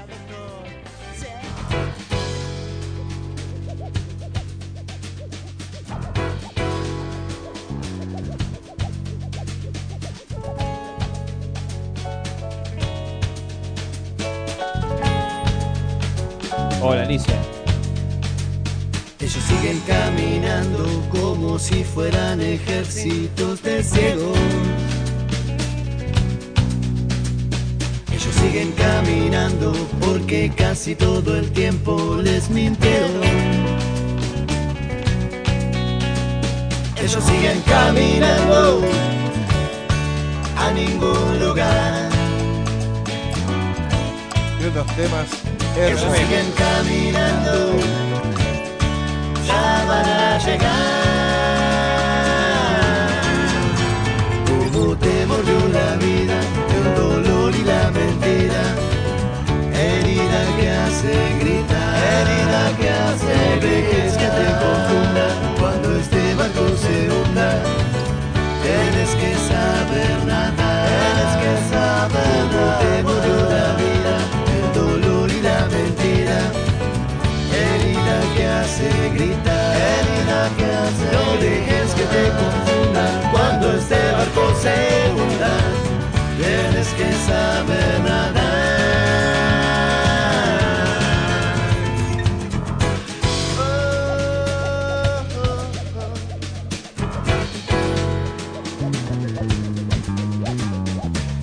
Hola, Alicia. Siguen caminando como si fueran ejércitos de ciegos. Ellos siguen caminando porque casi todo el tiempo les mintieron. Ellos siguen caminando a ningún lugar. Y unos temas Ellos siguen caminando, ya van a llegar. Como te mordió la vida, el dolor y la mentira. Herida que hace gritar, herida que hace dejes que te confunda cuando este barco se hunda. Tienes que saber nadar, tienes que saber Como te mordió la vida, el dolor y la mentira. Herida que hace gritar, no dejes que te confundan cuando este barco se hunda. Tienes que saber nadar.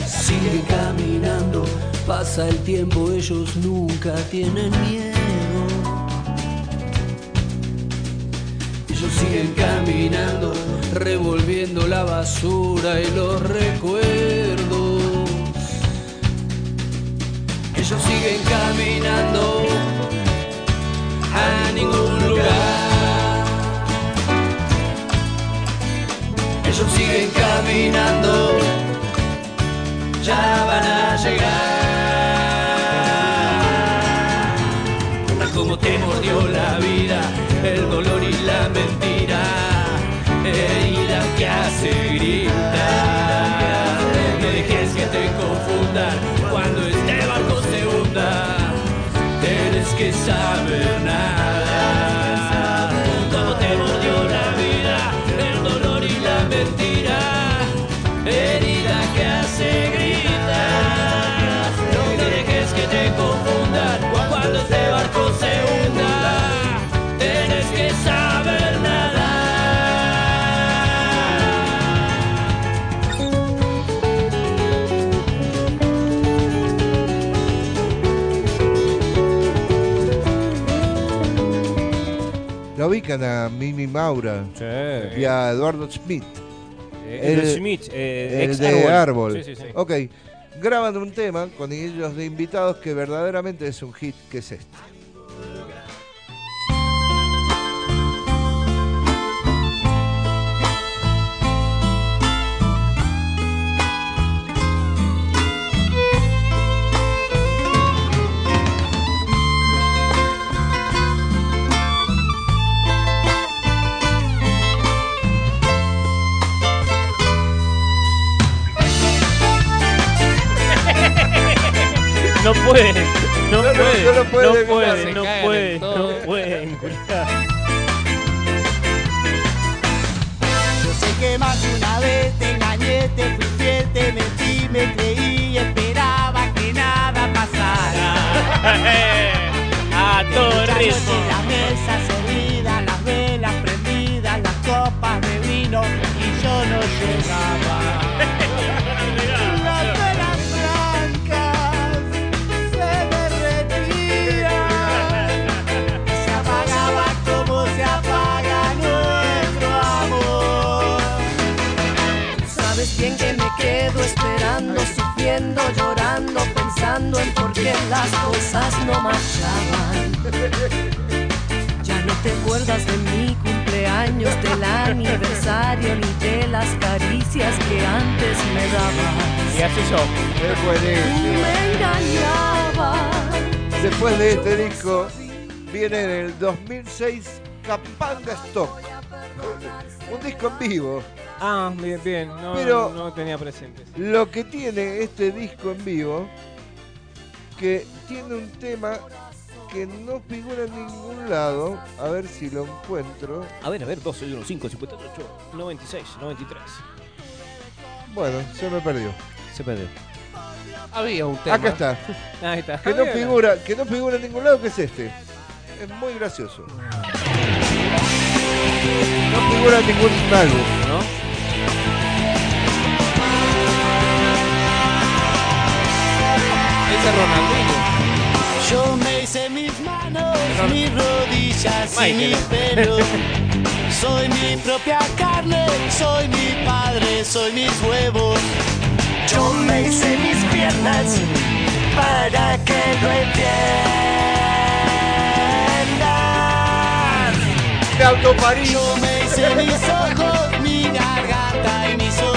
Sigue caminando, pasa el tiempo, ellos nunca tienen miedo. Siguen caminando, revolviendo la basura y los recuerdos. Ellos siguen caminando a ningún lugar. Ellos siguen caminando, ya van a llegar. Como te mordió la vida, el dolor y la mentira, ubican a Mimi Maura y a Eduardo Smith. Eh, Eduardo Smith, eh, el ex de Árbol. Árbol. Sí, sí, sí. Ok, graban un tema con ellos de invitados que verdaderamente es un hit, que es este. Pueden, no, No, no, pueden, no no lo pueden, pueden, se no pueden, en no pueden. Yo sé que más de una vez te engañé, te fui fiel, te mentí, me creí y esperaba que nada pasara. A todo ritmo. Las mesas servidas, las velas prendidas, las copas de vino y yo no llegaba. Que me quedo esperando, sufriendo, llorando, pensando en por qué las cosas no marchaban. Ya no te acuerdas de mi cumpleaños, del aniversario, ni de las caricias que antes me dabas. Y así yo. Es buenísimo. Me engañabas. Después de este disco, viene en el 2006 Capanga Stock. Un disco en vivo. Ah, bien, bien. No, Pero- no tenía presente. Lo que tiene este disco en vivo, que tiene un tema que no figura en ningún lado. A ver si lo encuentro. A ver, a ver, 12, 1, 5, 58, 96, 93. Bueno, se me perdió. Se perdió. Había un tema. Acá está. Ahí está. Que no figura, que no figura en ningún lado, que es este. Es muy gracioso. No figura en ningún álbum. ¿No? Ronaldinho. Yo me hice mis manos, mis rodillas y Michael. mi pelo. Soy mi propia carne, soy mi padre, soy mis huevos. Yo me hice mis piernas para que lo entiendan. Me autoparí. Yo me hice mis ojos, mi garganta y mis oídos.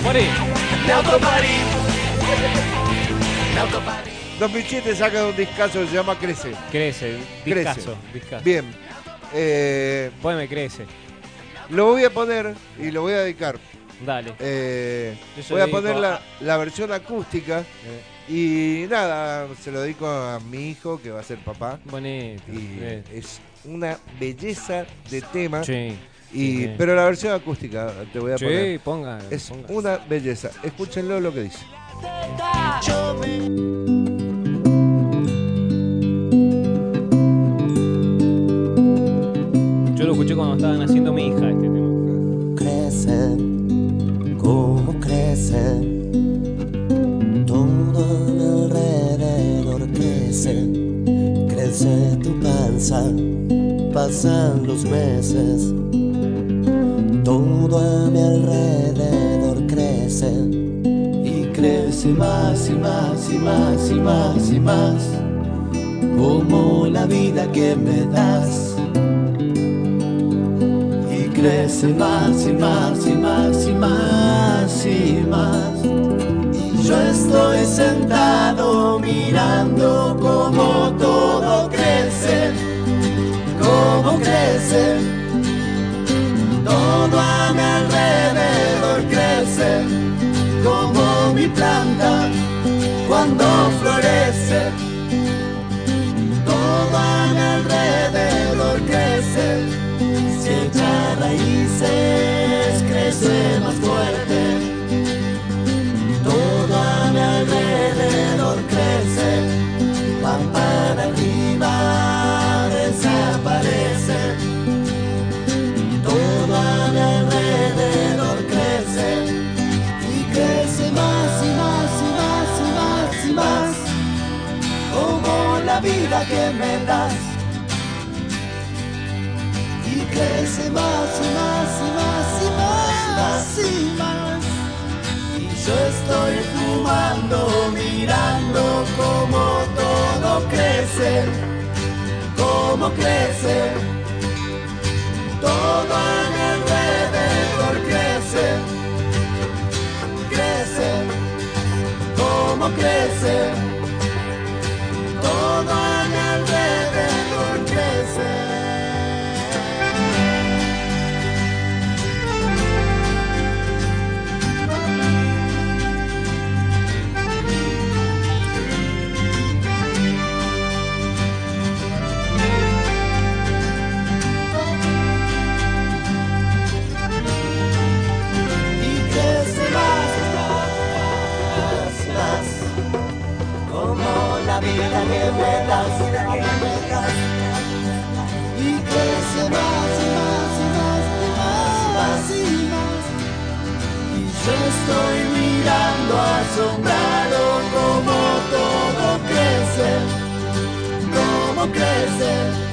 Autoparí. me autoparí, me autoparí. 2007 saca un discazo que se llama Crece. Crece, Crece. discazo, discazo. Bien. Eh, crece. lo voy a poner y lo voy a dedicar. Dale. Eh, voy a poner la, a- la versión acústica. Y nada, se lo dedico a mi hijo que va a ser papá. Bonito. Y es una belleza de tema. Sí. Y, sí. pero la versión acústica te voy a Sí, poner. ponga, Es ponga. una belleza. Escúchenlo lo que dice. Yo lo escuché cuando estaban haciendo mi hija este tema. Crecen, como crecen, todo a mi alrededor crece, crece tu panza, pasan los meses, todo a mi alrededor crece, y crece más y más y más y más y más, como la vida que me das y crece más y más y más y más y más. Y yo estoy sentado mirando cómo todo crece, cómo crece. Todo a alrededor crece, como mi planta cuando florece. Todo a alrededor crece si echa raíces crece más fuerte. Vida que me das y crece más y más y más y más y más. Y yo estoy fumando, mirando cómo todo crece, cómo crece. Todo a mi alrededor crece, crece, cómo crece. Todo vida que me das, que me das. Crece más y más y más y más, más y más, y yo estoy mirando asombrado como todo crece, como crece.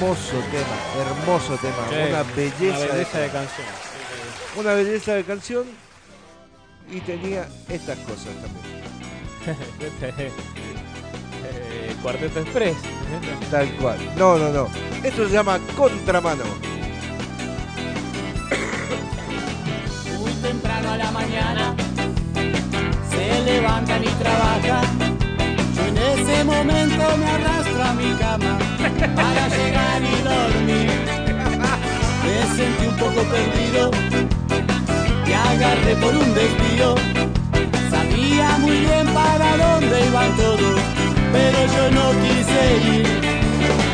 Hermoso tema, hermoso tema. Sí, una belleza, una belleza de canción. Una belleza de canción y tenía estas cosas también. Eh, Cuarteto Express. Tal cual. No, no, no. Esto se llama contramano. Muy temprano a la mañana se levantan y trabajan. Yo en ese momento me arrastro a mi cama para llegar y dormir. Me sentí un poco perdido y agarré por un desvío. Sabía muy bien para dónde iban todos, pero yo no quise ir.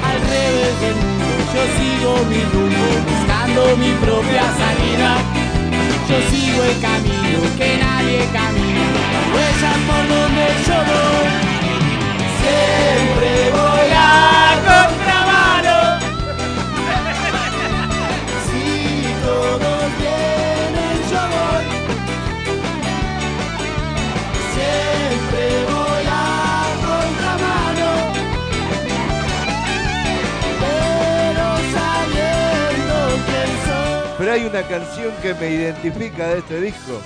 Al revés del mundo, yo sigo mi rumbo, buscando mi propia salida. Yo sigo el camino que nadie camina, huellas por donde yo voy. Siempre voy a contramano. Si todos vienen, yo voy. Siempre voy a contramano. Pero sabiendo quién soy. Pero hay una canción que me identifica de este disco.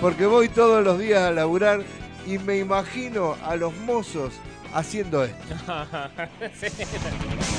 Porque voy todos los días a laburar y me imagino a los mozos haciendo esto.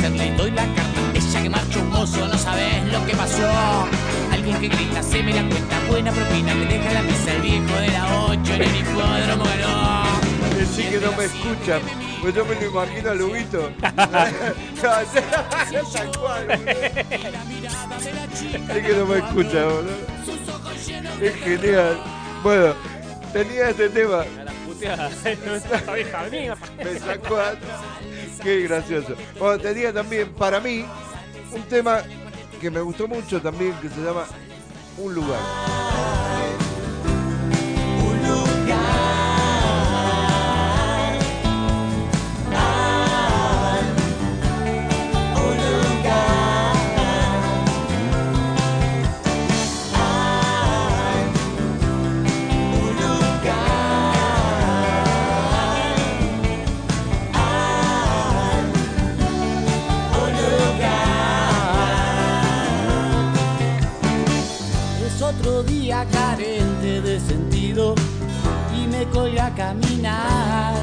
no sé qué hacer, le doy la carta. Ella que marcha un mozo, no sabes lo que pasó. Alguien que grita, se me la cuenta, buena propina, me deja la mesa el viejo de la 8 en el hipódromo ganó. Decí que no me escuchan, pues yo me lo imagino a Lubito. Es que no me escucha, boludo. Es genial. Bueno, tenía este tema. Esta vieja mierda. Mesa 4. Qué gracioso. Bueno, tenía también para mí un tema que me gustó mucho también que se llama Un lugar. Y me colgué a caminar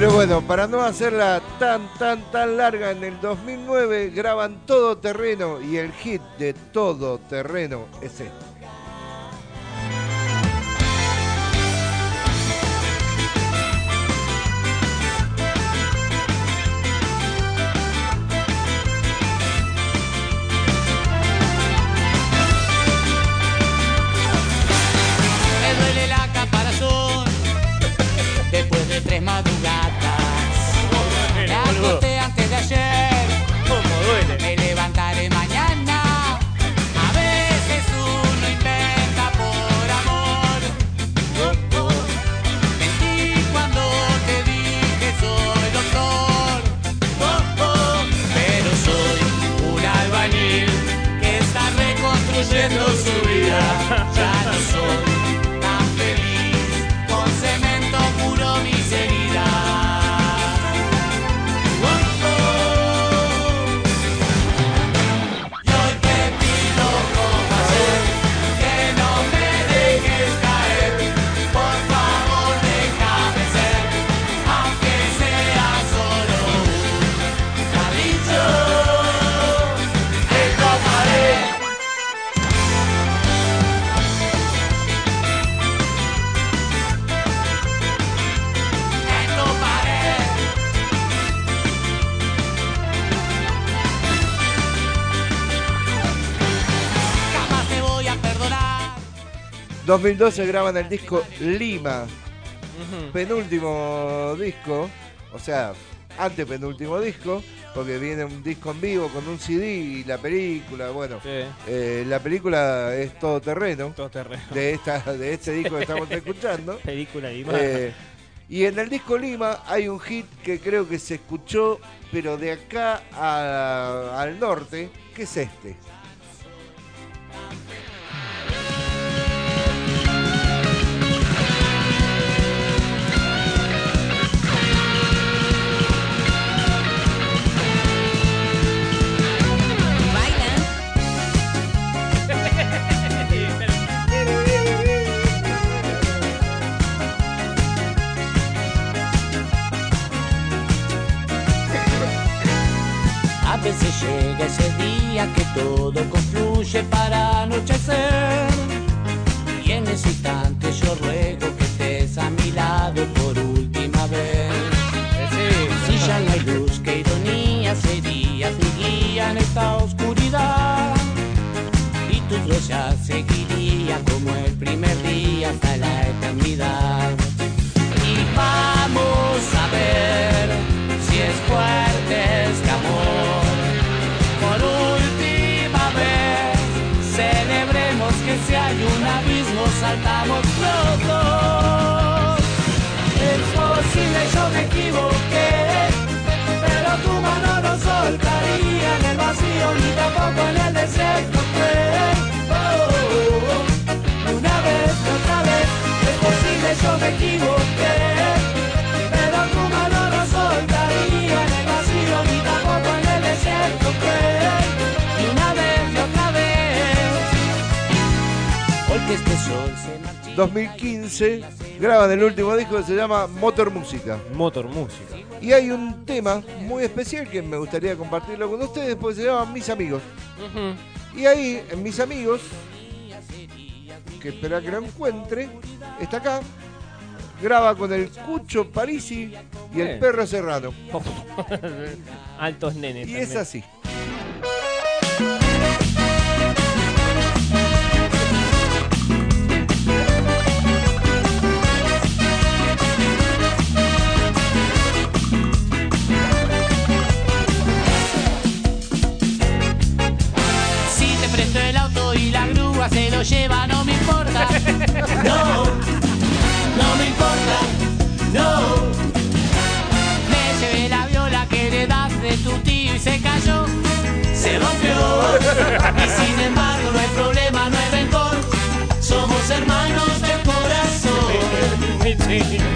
Pero bueno, para no hacerla tan, tan, tan larga, en el 2009 graban Todo Terreno y el hit de Todo Terreno es este. 2012 graban el disco Lima, penúltimo disco, o sea, antepenúltimo disco, porque viene un disco en vivo con un CD y la película, bueno, eh, la película es todo terreno, de esta, de este disco que estamos escuchando. Película Lima. Eh, y en el disco Lima hay un hit que creo que se escuchó, pero de acá a- al norte, que es este. Llega ese día que todo confluye para anochecer. Y en ese instante yo ruego que estés a mi lado por última vez. Si ya no hay luz, qué ironía serías mi guía en esta oscuridad. Y tu gloria seguiría como yo me equivoqué, pero tu mano no soltaría en el vacío ni tampoco en el desierto. Y una vez y otra vez, porque este sol se marchita. 2015 graban el último disco que se llama Motor Música. Motor Música. Y hay un tema muy especial que me gustaría compartirlo con ustedes porque se llama Mis Amigos. Y ahí, en Mis Amigos, que espera que lo encuentre, está acá, graba con el Cucho Parisi y el Bien. perro Serrano. Altos nenes. Y es así.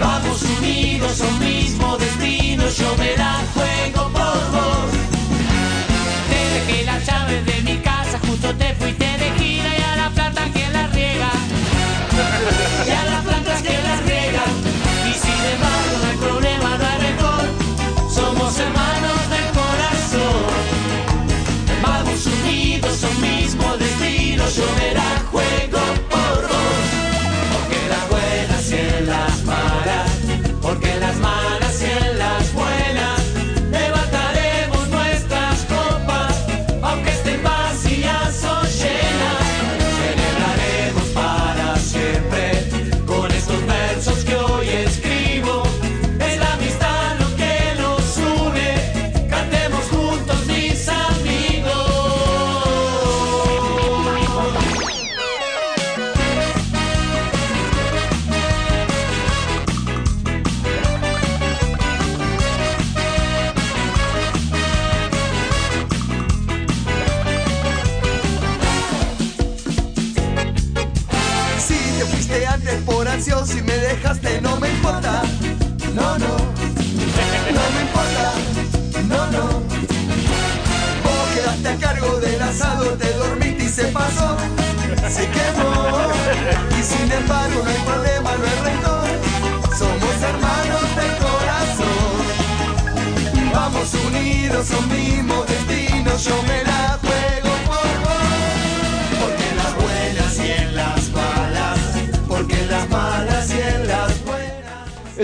Vamos unidos a un mismo destino. Yo me la juego por vos. Te dejé las llaves de mi casa, justo te fuiste de gira y a la planta que la riega. Y a las plantas que las riega. Y sin embargo no hay problema, no hay rencor. Somos hermanos del corazón. Vamos unidos a un mismo destino. Yo me la juego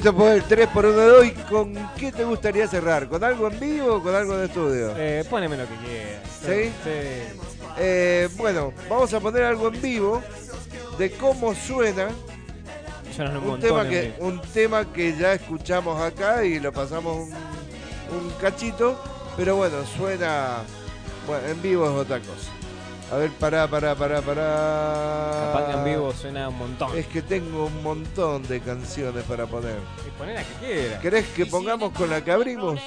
Esto fue el 3x1 de hoy. ¿Con qué te gustaría cerrar? ¿Con algo en vivo o con algo de estudio? Eh, poneme lo que quieras. ¿Sí? Eh, bueno, vamos a poner algo en vivo de cómo suena Suenan un un tema, que, un tema que ya escuchamos acá y lo pasamos un, un cachito, pero bueno, suena. Bueno, en vivo es otra cosa. A ver, pará, pará, pará, pará. Capaz que en vivo suena un montón. Es que tengo un montón de canciones para poner. Y poné la que quieras. ¿Querés que pongamos con la que abrimos?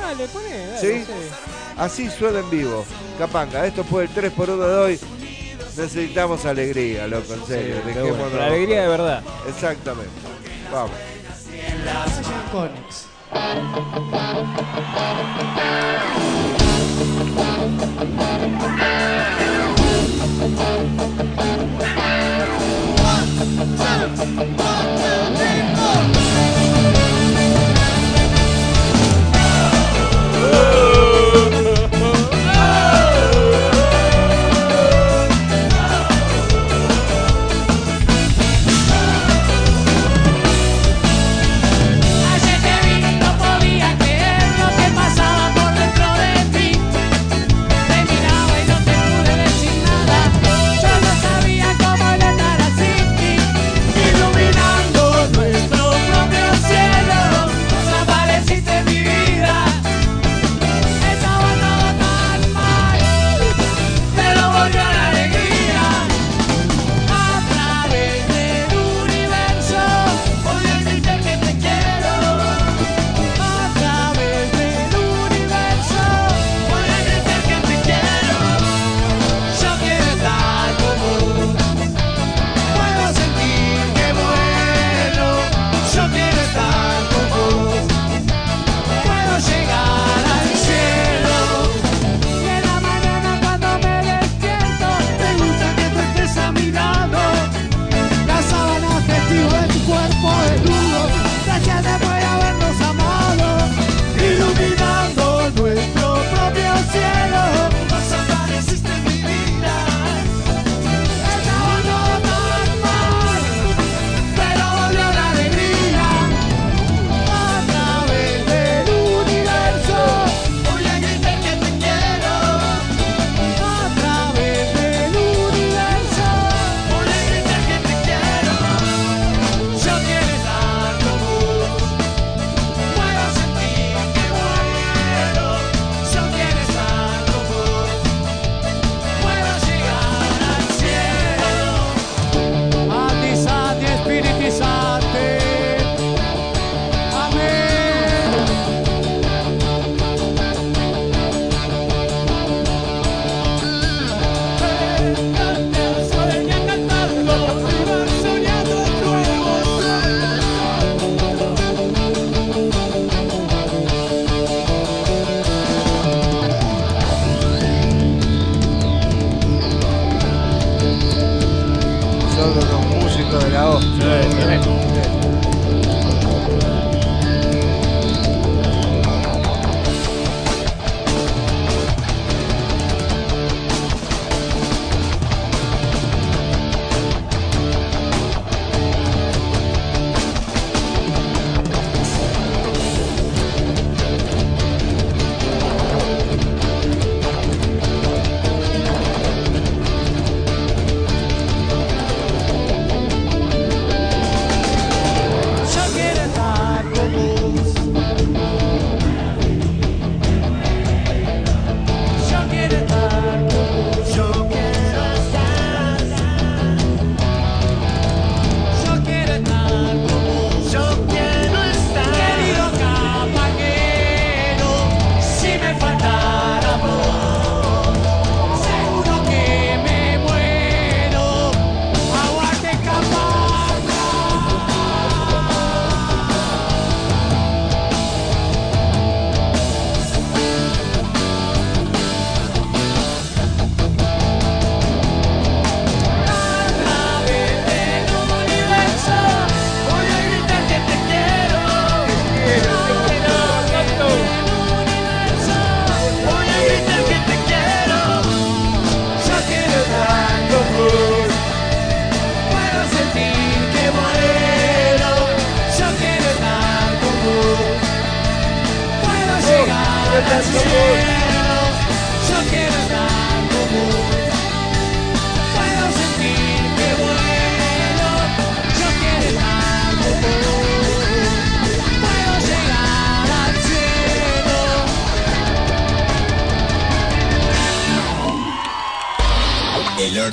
Dale, poné, dale, ¿Sí? sí. Así suena en vivo. Capanga, esto fue el 3x1 de hoy. Necesitamos alegría, loco, en serio. Sí, la alegría de verdad. Exactamente. Vamos. Conex. Ayer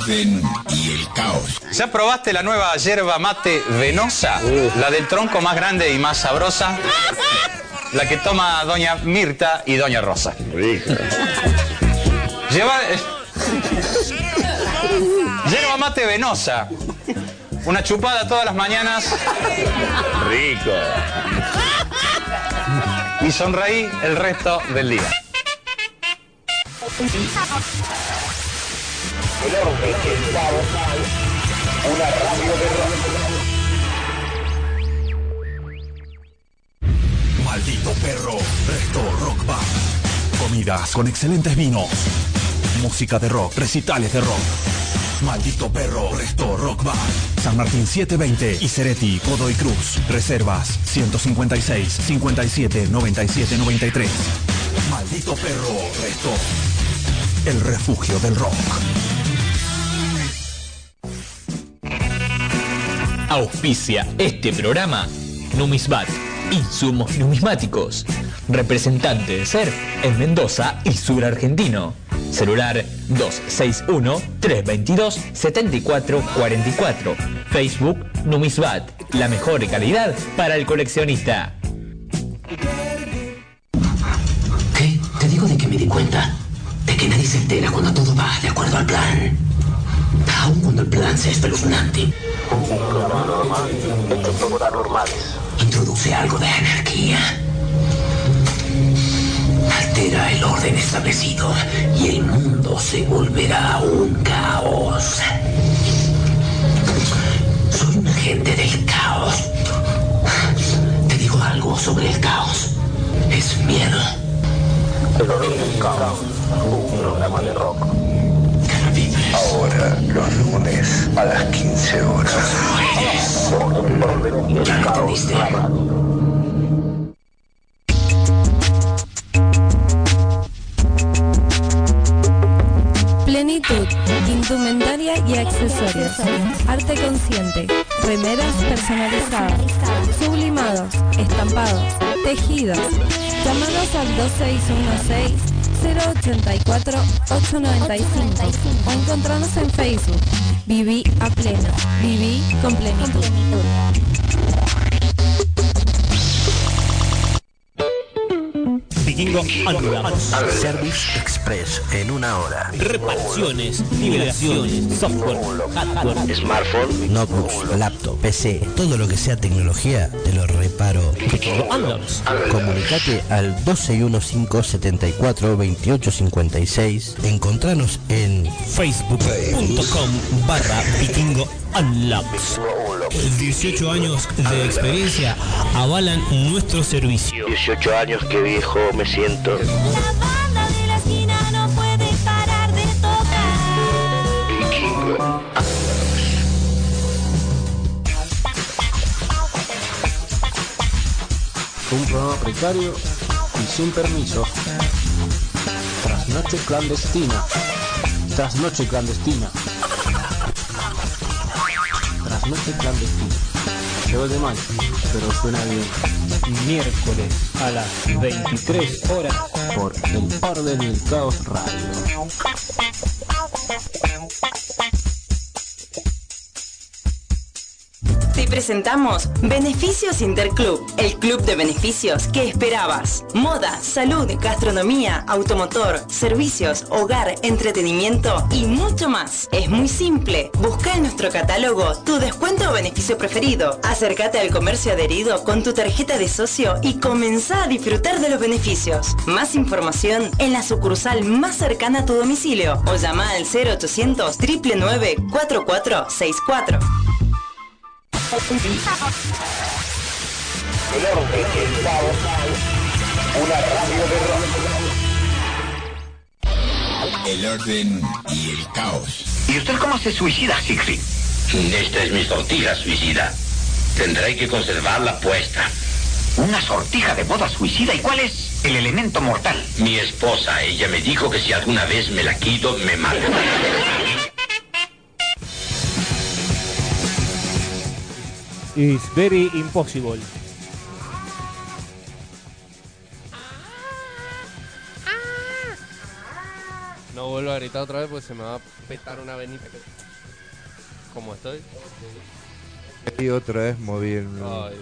orden y el caos. ¿Ya probaste la nueva yerba mate venosa? La del tronco más grande y más sabrosa. La que toma Doña Mirta y Doña Rosa. Lleva. Yerba mate venosa. Una chupada todas las mañanas. Rico. Y sonreí el resto del día. El orden y el caos. Una radio de rock. Maldito perro, Resto Rock Bar. Comidas con excelentes vinos. Música de rock, recitales de rock. Maldito perro, Resto Rock Bar. San Martín 720 y Cereti, Godoy Cruz. Reservas 156 57 97 93. Maldito perro, Resto. El refugio del rock. Auspicia este programa Numismat, insumos numismáticos. Representante de ser en Mendoza y sur argentino. Celular 261-322-7444. Facebook Numisbat, la mejor calidad para el coleccionista. ¿Qué? Te digo de que me di cuenta. De que nadie se entera cuando todo va de acuerdo al plan. Aun cuando el plan sea espeluznante. Introduce algo de anarquía. Altera el orden establecido y el mundo se volverá un caos. Soy un agente del caos. Te digo algo sobre el caos. Es miedo. El orden y el caos. Un programa de rock. Ahora, los lunes a las 15 horas. El orden y el caos. La radio. Plenitud, indumentaria y accesorios. Arte consciente, remeras personalizadas, sublimados, estampados, tejidos. Llámanos al 2616-084-895 o encontrarnos en Facebook. Viví a pleno, viví con plenitud. Vikingo Unwrapped. Service Express en una hora. Reparaciones, nivelaciones, software, hardware, Smartphone, notebooks, laptop, PC, todo lo que sea tecnología, te lo reparo. Comunicate al 1215-74-2856. Encontranos en facebook.com barra vikingo unlocks. rock. 18 años de experiencia avalan nuestro servicio. 18 años, qué viejo me siento. banda de la esquina no puede parar de tocar. Vikingo. Un programa precario y sin permiso. Trasnoche clandestina. Trasnoche clandestina. Trasnoche clandestina. Llegó de mal, pero suena bien. Miércoles a las 23 horas. Por el orden y el caos radio. Te presentamos Beneficios Interclub, el club de beneficios que esperabas. Moda, salud, gastronomía, automotor, servicios, hogar, entretenimiento y mucho más. Es muy simple. Busca en nuestro catálogo tu descuento o beneficio preferido. Acércate al comercio adherido con tu tarjeta de socio y comenzá a disfrutar de los beneficios. Más información en la sucursal más cercana a tu domicilio o llama al 0800 999 4464. El orden y el caos. Una radio de rock. El orden y el caos. ¿Y usted cómo se suicida, Siegfried? Esta es mi sortija suicida. Tendré que conservarla puesta. ¿Una sortija de boda suicida? ¿Y cuál es el elemento mortal? Mi esposa. Ella me dijo que si alguna vez me la quito, me mata. It's very impossible. No vuelvo a gritar otra vez porque se me va a petar una venita. que- ¿Cómo estoy? Y otra vez moví el... Ay.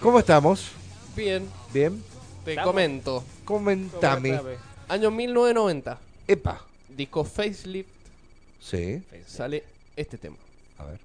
¿Cómo estamos? Bien, ¿Bien? te ¿Estamos? comento. Comentame. Año 1990. Epa. Disco Facelift. Sí. Sale este tema. A ver.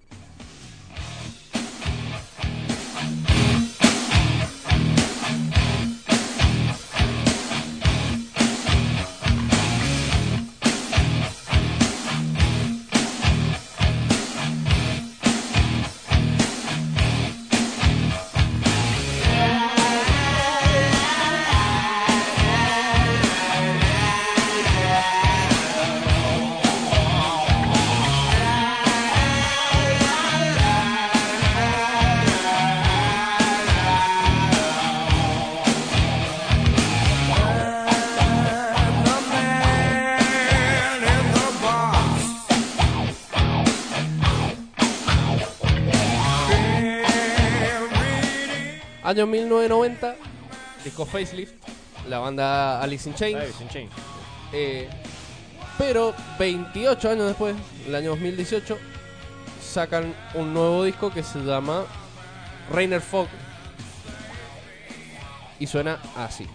Año 1990. Disco Facelift. La banda Alice in Chains. Alice in Chains. Eh, pero 28 años después, el año 2018, sacan un nuevo disco que se llama Rainer Fog. Y suena así.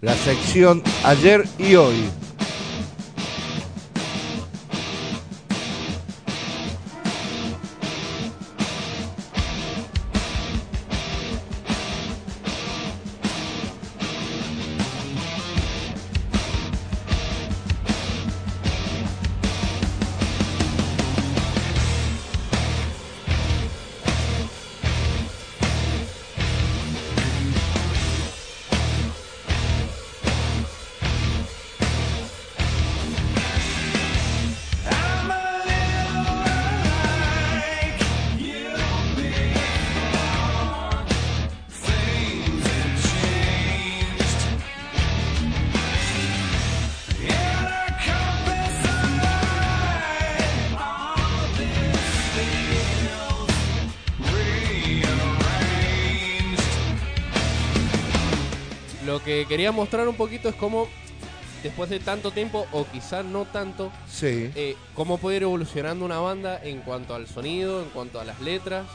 La sección ayer y hoy. Quería mostrar un poquito es cómo, después de tanto tiempo, o quizás no tanto, Sí. eh, cómo puede ir evolucionando una banda en cuanto al sonido, en cuanto a las letras.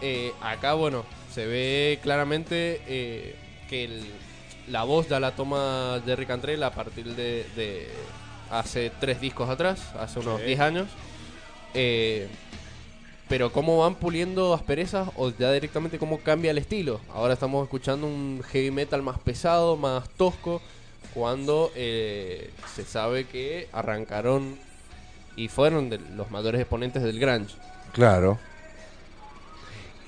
Eh, acá, bueno, se ve claramente eh, que el- la voz ya la toma Jerry Cantrell a partir de, de hace tres discos atrás, hace unos Sí. 10 años. Eh, pero cómo van puliendo asperezas o ya directamente cómo cambia el estilo. Ahora estamos escuchando un heavy metal más pesado, más tosco, cuando eh, se sabe que arrancaron y fueron de los mayores exponentes del grunge. Claro.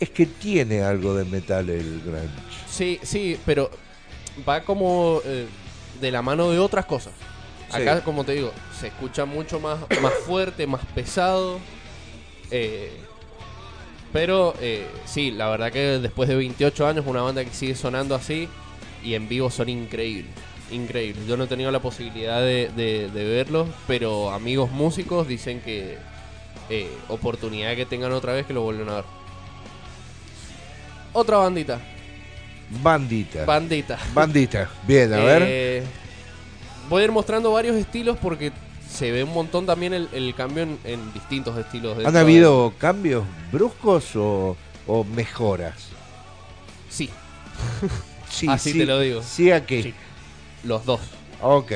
Es que tiene algo de metal el grunge. Sí, sí, pero va como eh, de la mano de otras cosas. Acá, Sí. como te digo, se escucha mucho más, más fuerte, más pesado. eh, pero eh, sí, la verdad que después de 28 años, una banda que sigue sonando así y en vivo son increíbles. Increíbles. Yo no he tenido la posibilidad de, de- de verlos, pero amigos músicos dicen que eh, oportunidad que tengan otra vez que lo vuelven a ver. Otra bandita. Bandita. Bandita. Bandita. Bien, a ver. Eh, voy a ir mostrando varios estilos porque se ve un montón también el, el cambio en, en distintos estilos. ¿Han habido cambios bruscos o, o mejoras? Sí. Sí, Así sí. te lo digo. ¿Sí a qué? Sí. Los dos. Ok.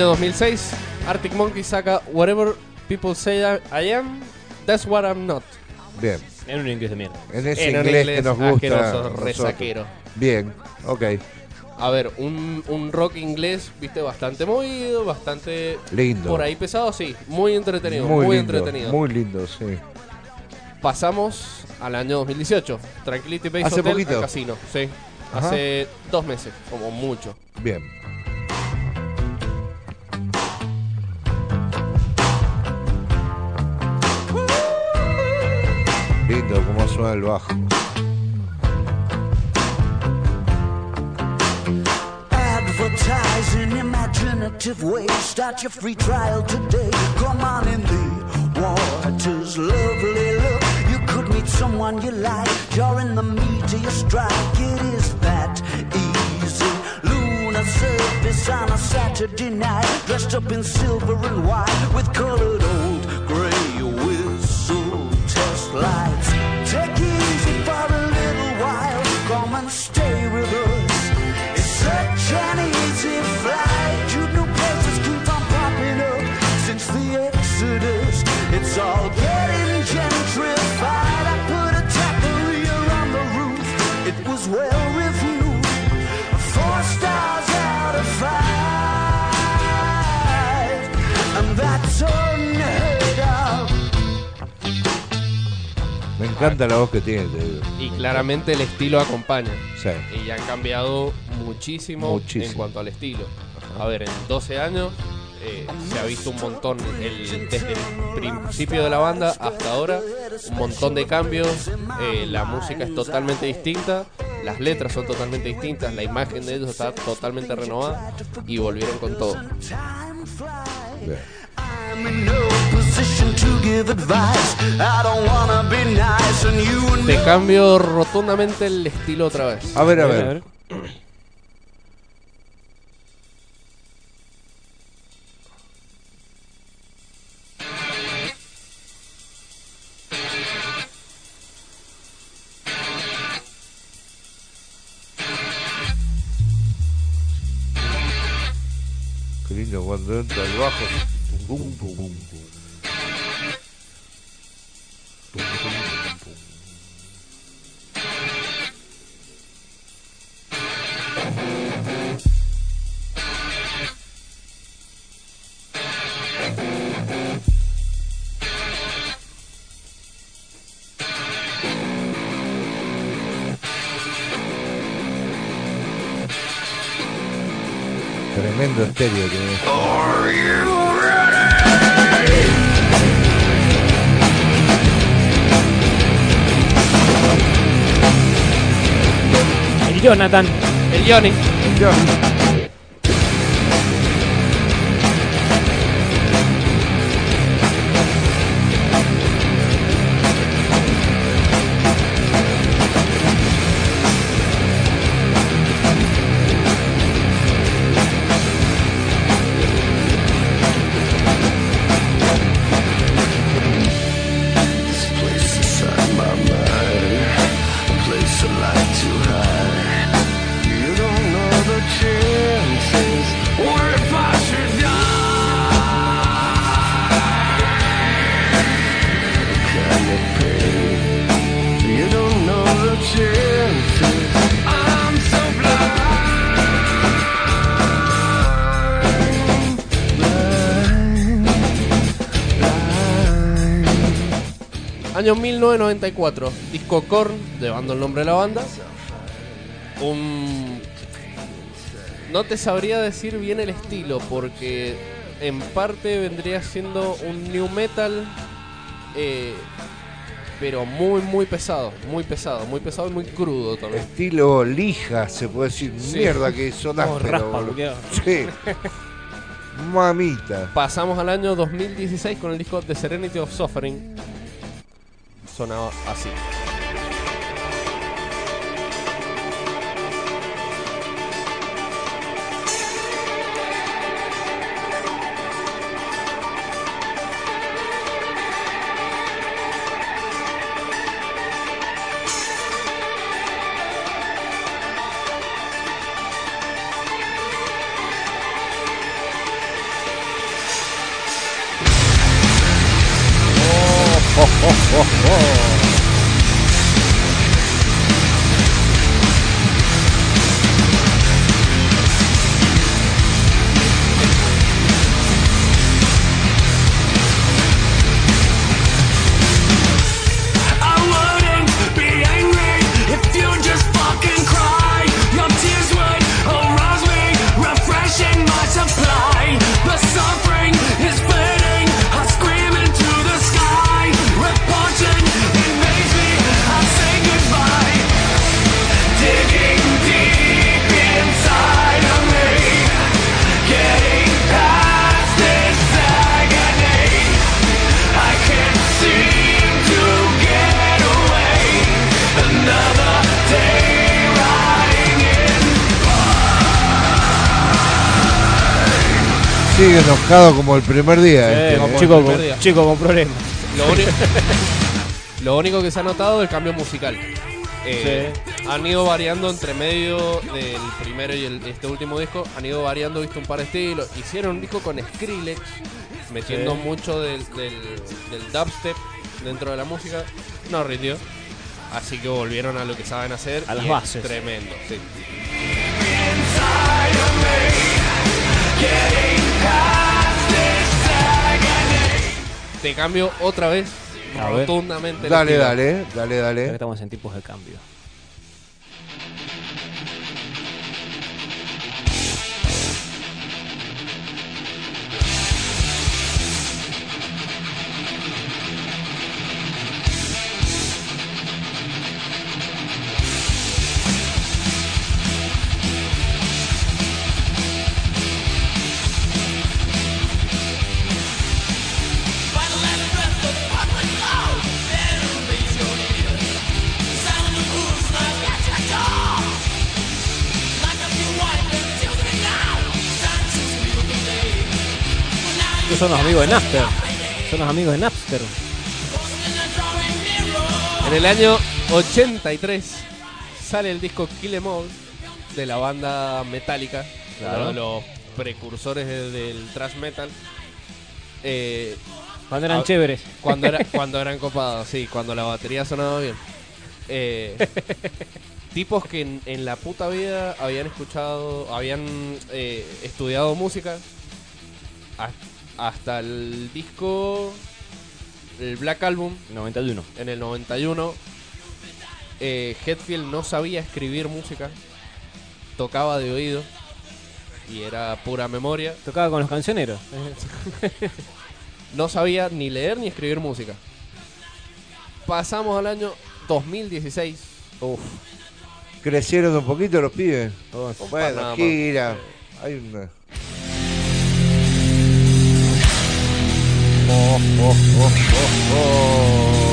Año 2006, Arctic Monkey saca Whatever People Say I, Am, That's What I'm Not. Bien. En un inglés de mierda. En ese En inglés, inglés que nos gusta. resaquero. Bien, ok. A ver, un, un rock inglés, viste, bastante movido, bastante... Lindo. Por ahí pesado, sí. Muy entretenido, muy, Muy, lindo, entretenido. Muy lindo, sí. Pasamos al año 2018. Tranquility Base Hotel poquito. al casino. Sí. Ajá. Hace dos meses, como mucho. Bien. Lindo como suena el bajo. Advertising imaginative ways Start your free trial today. Come on in the waters Lovely look. You could meet someone you like. You're in the meat of your strike. It is that easy. Lunar surface on a Saturday night. Dressed up in silver and white With colored old gray whistle. Test lights encanta la voz que tiene, te digo. Y claramente el estilo acompaña. Sí. Y ya han cambiado muchísimo, Muchísimo. en cuanto al estilo. A ver, en 12 años eh, se ha visto un montón, el- desde el principio de la banda hasta ahora, un montón de cambios. eh, la música es totalmente distinta, las letras son totalmente distintas, la imagen de ellos está totalmente renovada y volvieron con todo. In no position to give advice. I don't wanna be nice, and you Te cambio rotundamente el estilo otra vez. A ver, a ver. Qué lindo cuando entra el bajo. boom, boom, boom, boom. Tremendo estéreo que. Jonathan. El Johnny. This 1994, disco Korn, llevando el nombre de la banda. Un... No te sabría decir bien el estilo, porque en parte vendría siendo un new metal, eh, pero muy, muy pesado, muy pesado, muy pesado y muy crudo también. Estilo lija, se puede decir. Sí. Mierda que son ásperos. Sí. Mamita. Pasamos al año 2016 con el disco The Serenity of Suffering. Sonaba así. Como el primer día. Eh, este, ¿eh? chico, primer con, día. chico con problemas. Lo único, lo único que se ha notado es el cambio musical. Eh, Han ido variando entre medio del primero y el- este último disco. Han ido variando, visto un par de estilos. Hicieron un disco con Skrillex, metiendo Sí. mucho del, del, del dubstep dentro de la música. No rindió. Así que volvieron a lo que saben hacer. A las bases. Tremendo, sí. Te cambio otra vez A rotundamente. Dale, dale, dale, que dale. estamos en tiempos de cambio. Son los amigos de Napster. Son los amigos de Napster. En el año 83 sale el disco Kill Em All de la banda Metallica, Claro. uno de los precursores de- del thrash metal. Eh, Cuando eran a- chéveres. Cuando, era, cuando eran copados, sí, cuando la batería sonaba bien. Eh, tipos que en, en la puta vida habían escuchado, habían eh, estudiado música hasta el disco, el Black Album, 91. en el 91. eh, Hetfield no sabía escribir música, tocaba de oído y era pura memoria. Tocaba con los cancioneros. No sabía ni leer ni escribir música. Pasamos al año 2016. Uf. Crecieron un poquito los pibes. Par bueno, gira. Hay una. Oh, oh, oh, oh,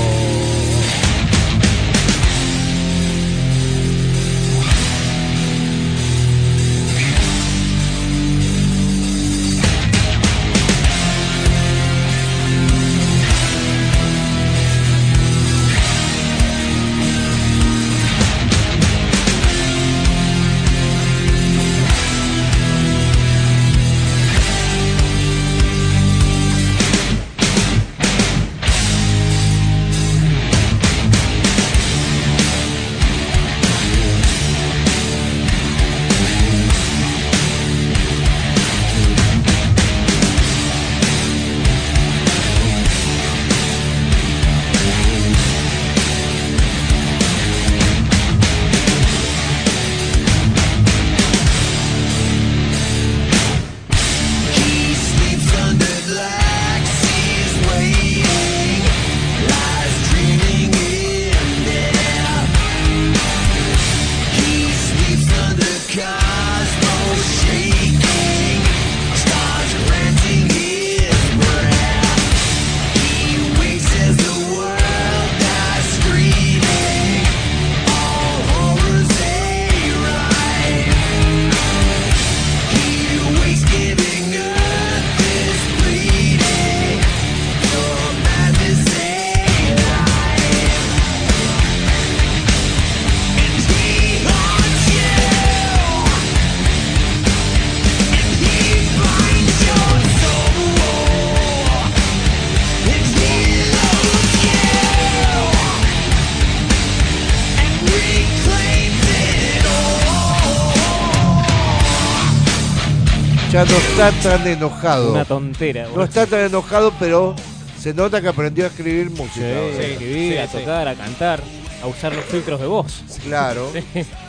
no está tan enojado. Una tontera. No está tan enojado, pero se nota que aprendió a escribir música. Sí, a escribir, sí, a sí. tocar, a cantar, a usar los filtros de voz. Claro.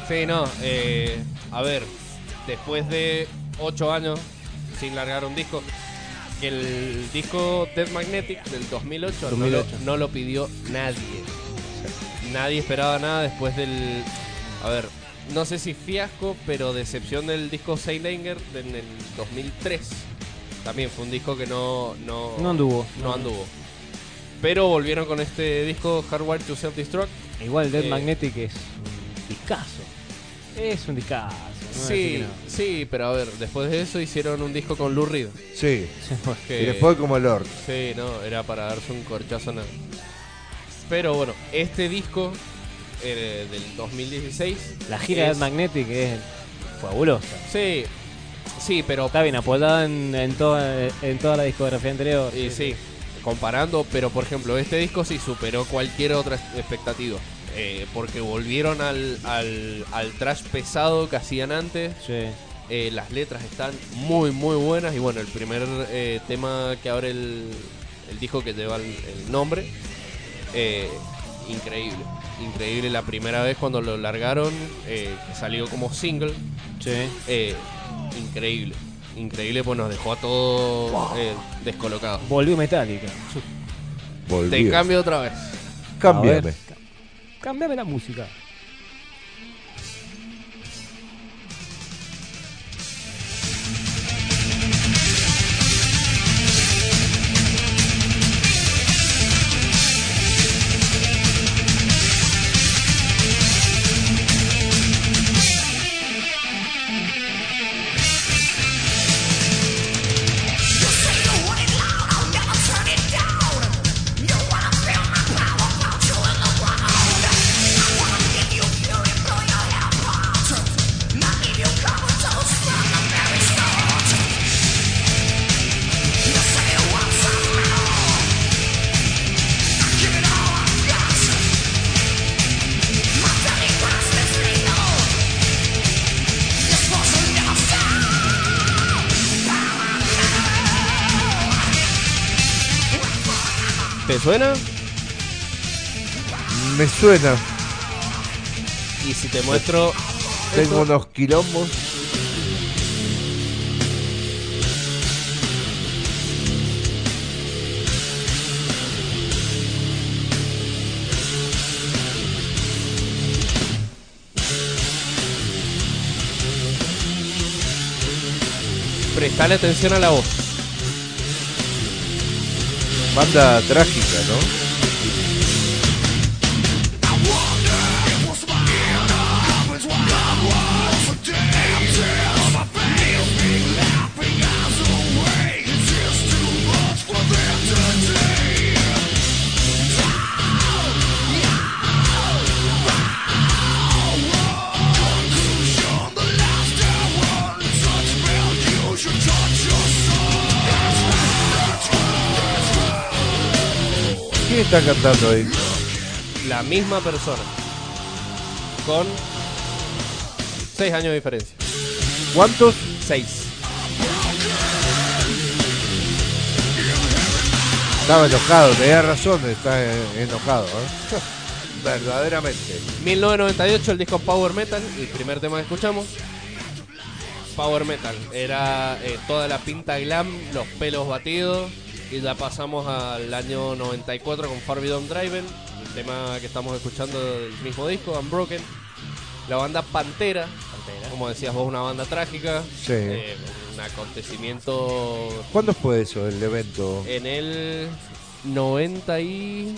Sí, no. eh, a ver, después de 8 años sin largar un disco, que el disco Dead Magnetic del 2008, no lo- 2008. No, lo, pidió nadie. Nadie esperaba nada después del. A ver, no sé si fiasco, pero decepción del disco Saint Anger en el 2003. También fue un disco que no. No, No anduvo. No anduvo. Pero volvieron con este disco Hardwired to Self-Destruct. Igual Dead Eh, Magnetic es un discazo. Es un discazo. no Sí, sí, pero a ver, después de eso hicieron un disco con Lou Reed. Sí. Que- Y después como Lord. Sí, no, era para darse un corchazo nada. Pero bueno, este disco eh, del 2016. La gira de es- Dead Magnetic es fabulosa. Sí, sí, pero. Está bien apoyada en, en, toda, en toda la discografía anterior. Y sí, comparando, pero por ejemplo, este disco sí superó cualquier otra expectativa. eh, porque volvieron al, al, al trash pesado que hacían antes. Eh, las letras están muy, muy buenas. Y bueno, el primer eh, tema que abre el, el disco que lleva el, el nombre, eh, increíble. Increíble la primera vez cuando lo largaron, eh, que salió como single. Eh, increíble. Increíble, pues nos dejó a todos eh, descolocados. Volvió Metallica. Te cambio otra vez. Cámbiame. Cámbiame la música. suena. Y si te muestro. Tengo unos quilombos. Prestale atención a la voz. Banda trágica, ¿no? Está cantando ahí? La misma persona. Con 6 años de diferencia. ¿Cuántos? 6. Estaba enojado, tenía razón, está eh, enojado. ¿eh? Verdaderamente. 1998 el disco Power Metal, el primer tema que escuchamos. Power Metal, era eh, toda la pinta glam, los pelos batidos. Y ya pasamos al año 94 con Forbidden Driven, el tema que estamos escuchando del mismo disco, Unbroken. La banda Pantera, como decías vos, una banda trágica. Sí. eh, un acontecimiento ¿Cuándo fue eso, el evento? en el 90 y...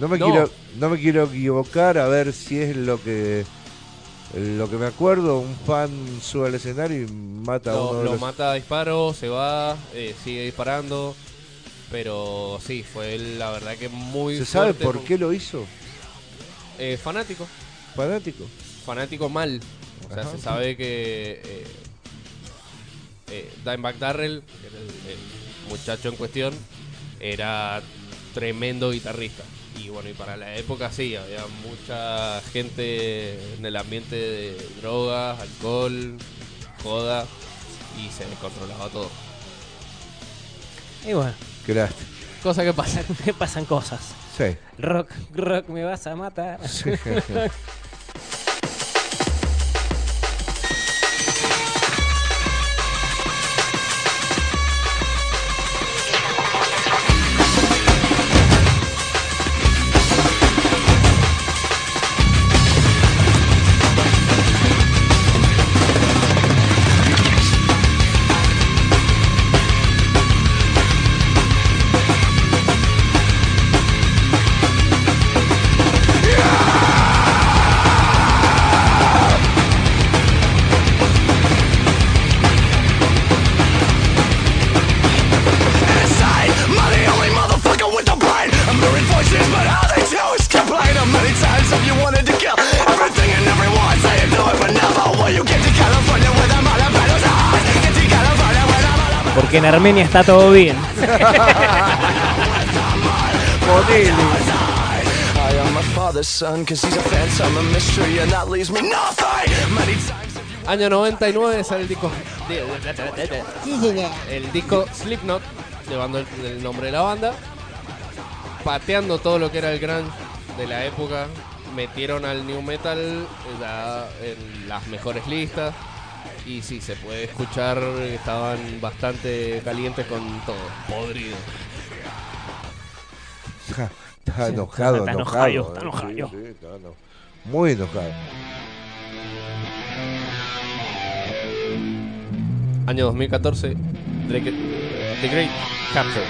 No me, No. Quiero, no me quiero equivocar a ver si es lo que lo que me acuerdo. Un fan sube al escenario y mata a uno Lo, de lo los... mata a disparo, se va, eh, sigue disparando. Pero sí, fue la verdad que muy ¿Se sabe por con- qué lo hizo? Eh, fanático. Fanático. Fanático mal. O sea, Ajá. se sabe que eh, eh, Dimebag Darrell, el muchacho en cuestión, era tremendo guitarrista. Y bueno, y para la época sí, había mucha gente en el ambiente de drogas, alcohol, joda, y se descontrolaba todo. Y bueno, Qué lástima. Cosa que pasa. que pasan cosas. Sí. Rock, rock, me vas a matar. Sí. me nothing. Many times. Año 99 sale el disco. El disco Slipknot, llevando el, el nombre de la banda. Pateando todo lo que era el grunge de la época. Metieron al new metal eh, ya en las mejores listas. Y sí, se puede escuchar, estaban bastante calientes con todo, podrido. Está Sí, enojado, está enojado. enojado, está eh. enojado. Sí, sí, está eno- Muy enojado. Año 2014, Drake- The Great Capture.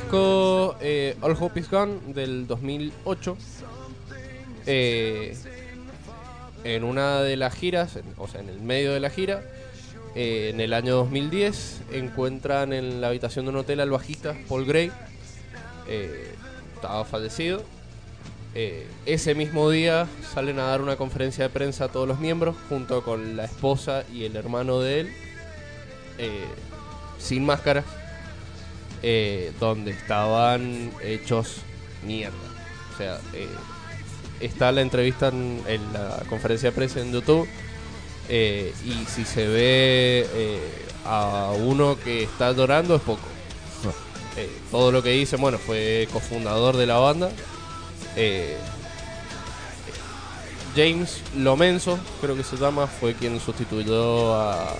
Disco eh, All Hope Is Gone del 2008, eh, en una de las giras, en- o sea, en el medio de la gira, eh, en el año 2010, encuentran en la habitación de un hotel al bajista Paul Gray. Eh, estaba fallecido. Ese mismo día salen a dar una conferencia de prensa a todos los miembros, junto con la esposa y el hermano de él, sin máscaras, eh, donde estaban hechos mierda. O sea, eh, está la entrevista en, en la conferencia de prensa en YouTube. eh, y si se ve a uno que está llorando es poco. Todo lo que dice, bueno, fue cofundador de la banda. James Lomenzo, creo que se llama, fue quien sustituyó a,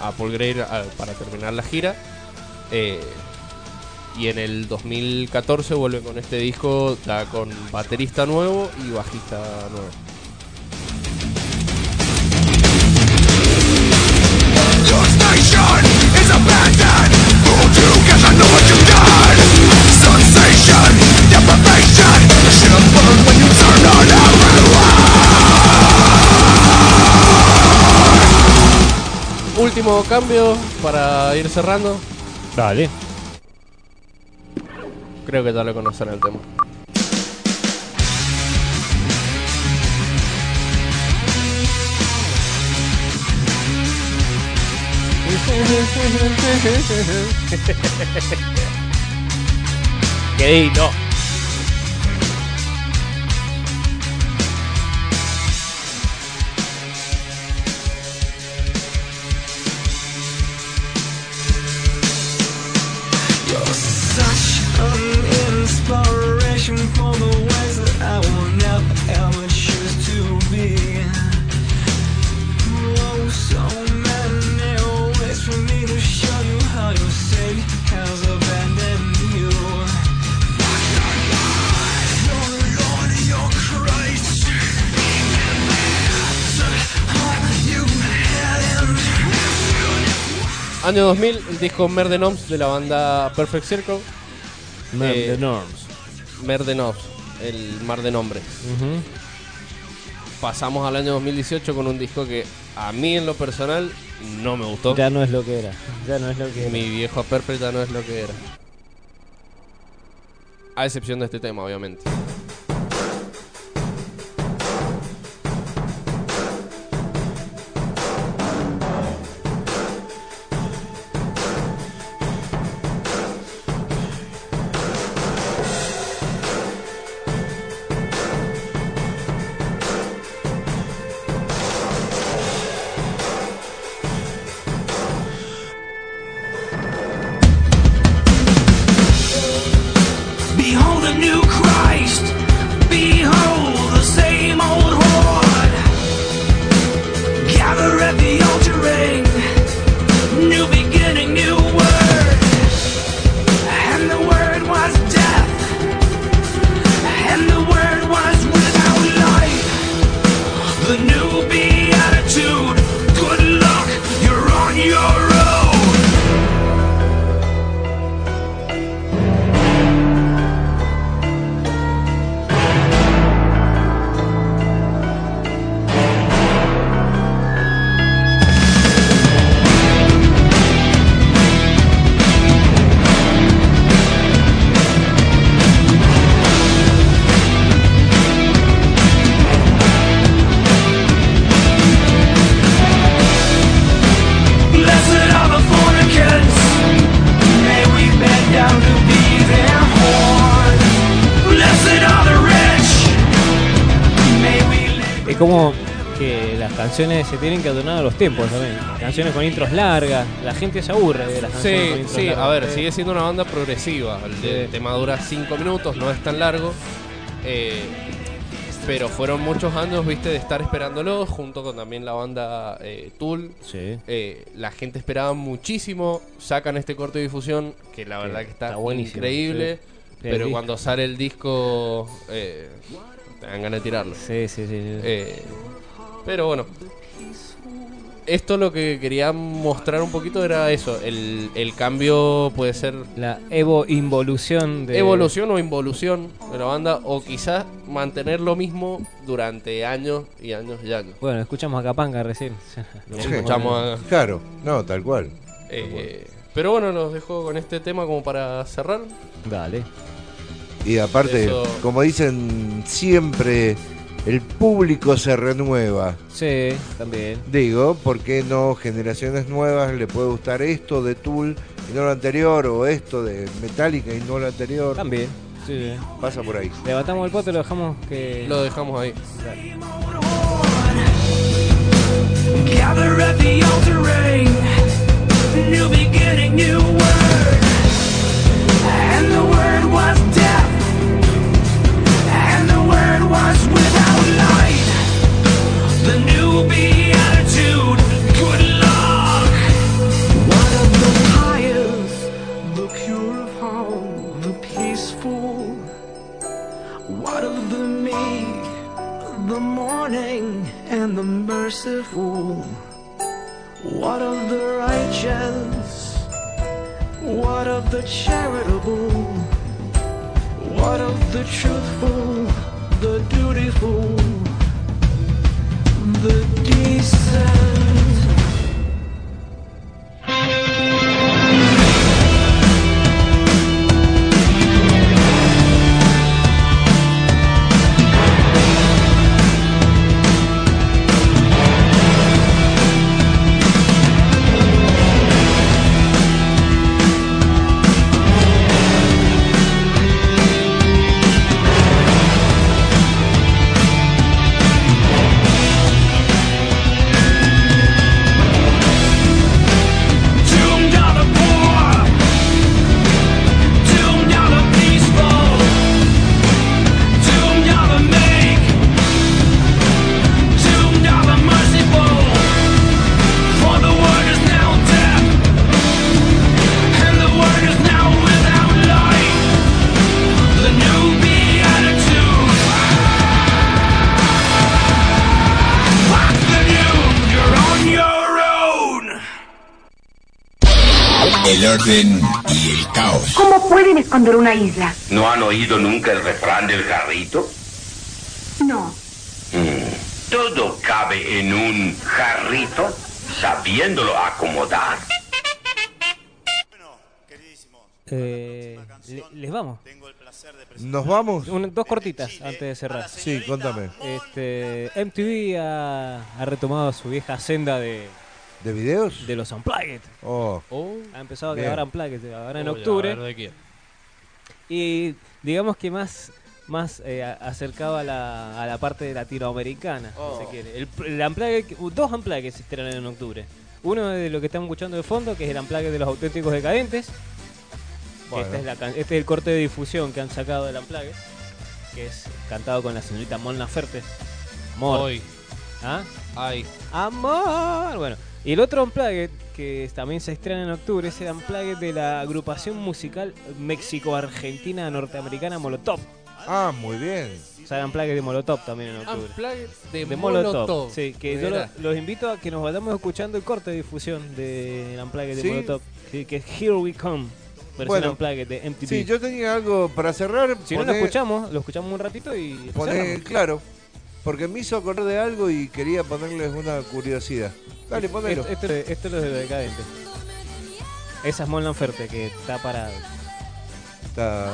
a Paul Gray a- para terminar la gira. Eh, y en el 2014 vuelve con este disco, ya con baterista nuevo y bajista nuevo. Último cambio para ir cerrando. Dale. Creo que ya lo conocen el tema. Qué lindo. Inspiration for the ways that I will never ever choose to be. Oh, so many ways for me to show you how your Savior has abandoned you. Your Lord, your Christ. You had him. Año 2000, el disco Mer de Noms de la banda Perfect Circle. Mer Eh, Norms. Mer de Noms, el mar de nombres. Pasamos al año 2018 con un disco que a mí en lo personal no me gustó. Ya no es lo que era. Ya no es lo que era. Mi viejo Perfect ya no es lo que era. A excepción de este tema, obviamente. The canciones se tienen que adornar a los tiempos también. Canciones con intros largas. La gente se aburre de las canciones con Sí, intros sí, largas. a ver, sigue siendo una banda progresiva. El, tema dura 5 minutos, no es tan largo. eh, pero fueron muchos años, viste, de estar esperándolo, junto con también la banda eh, Tool. Eh, la gente esperaba muchísimo. Sacan este corte de difusión, que la verdad que está, está buenísimo, increíble. sí. Pero cuando sale el disco, te dan ganas de tirarlo. Sí, sí, sí. Pero bueno. esto lo que quería mostrar un poquito era eso, el, el cambio puede ser La evo involución de. evolución o involución de la banda o quizás mantener lo mismo durante años y años y años. Bueno, escuchamos a Capanga recién. Lo Sí. escuchamos a- Claro, no, tal cual. eh, pero bueno, los dejo con este tema como para cerrar. Dale. Y aparte, Eso- como dicen siempre, el público se renueva. Sí, también. Digo, ¿por qué no generaciones nuevas le puede gustar esto de Tool y no lo anterior? O esto de Metallica y no lo anterior. También. Sí, sí. Pasa por ahí. Levantamos el pote y lo dejamos que. Lo dejamos ahí. Gather at the altar ring. New beginning, new word. And the word was death. And the word was without What of the pious, the pure of heart, the peaceful? What of the meek, the mourning, and the merciful? What of the righteous? What of the charitable? What of the truthful, the dutiful, the decent? El orden y el caos. ¿Cómo pueden esconder una isla? ¿No han oído nunca el refrán del jarrito? No. Mm. Todo cabe en un jarrito, sabiéndolo acomodar. Eh, le- les vamos. ¿Nos vamos? Un- dos cortitas antes de cerrar. Sí, contame. Este, MTV ha, ha retomado su vieja senda de, ¿De videos? de los Unplugged. Oh, Ha empezado a grabar Unplugged ahora en octubre. ver de quién. Y digamos que más, más eh, a- acercado a la, a la parte latinoamericana, Oh. si se quiere. El, el Unplugged- dos Unplugged se estrenan en octubre. Uno de lo que estamos escuchando de fondo, que es el Unplugged de los auténticos decadentes. Bueno. Esta es la can- este es el corte de difusión que han sacado del Unplugged, que es cantado con la señorita Mon Laferte. Amor. Hoy. ¿Ah? Ay. Amor. Bueno, y el otro Unplugged, que también se estrena en octubre, es el Unplugged de la agrupación musical México-Argentina norteamericana Molotov. ah, muy bien. O sea, el Unplugged de Molotov también en octubre. Unplugged de, De Molotov. Molotov. Sí, que yo los invito a que nos vayamos escuchando el corte de difusión del Unplugged de ¿Sí? Molotov. Sí, que es Here We Come. Versión Bueno. Unplugged de MTV. Sí, yo tenía algo para cerrar. Si no lo poné- escuchamos, lo escuchamos un ratito y poné- claro, porque me hizo acordar de algo y quería ponerles una curiosidad. Dale, ponelo. Esto, esto- esto es lo de los decadentes. Esa es Mon Laferte que está para Está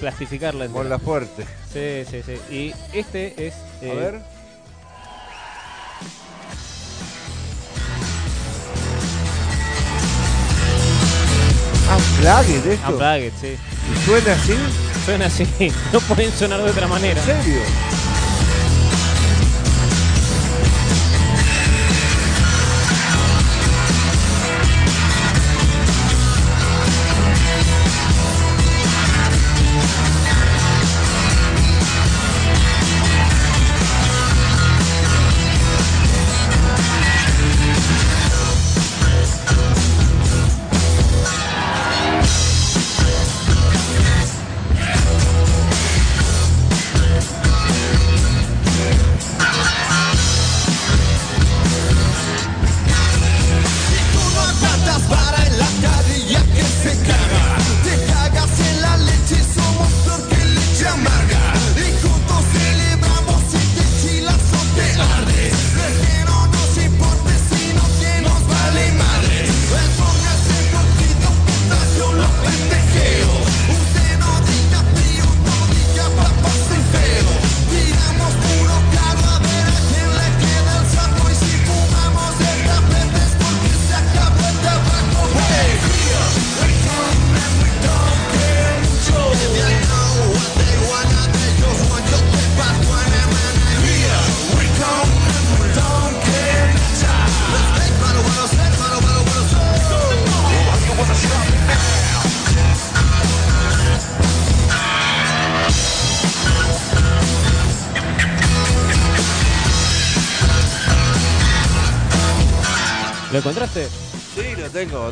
plastificarla. con la fuerte. Sí, sí, sí. Y este es. A eh, ver. Unplugged esto. Unplugged, sí. ¿Y suena así? Suena así. No pueden sonar de otra manera. ¿En serio?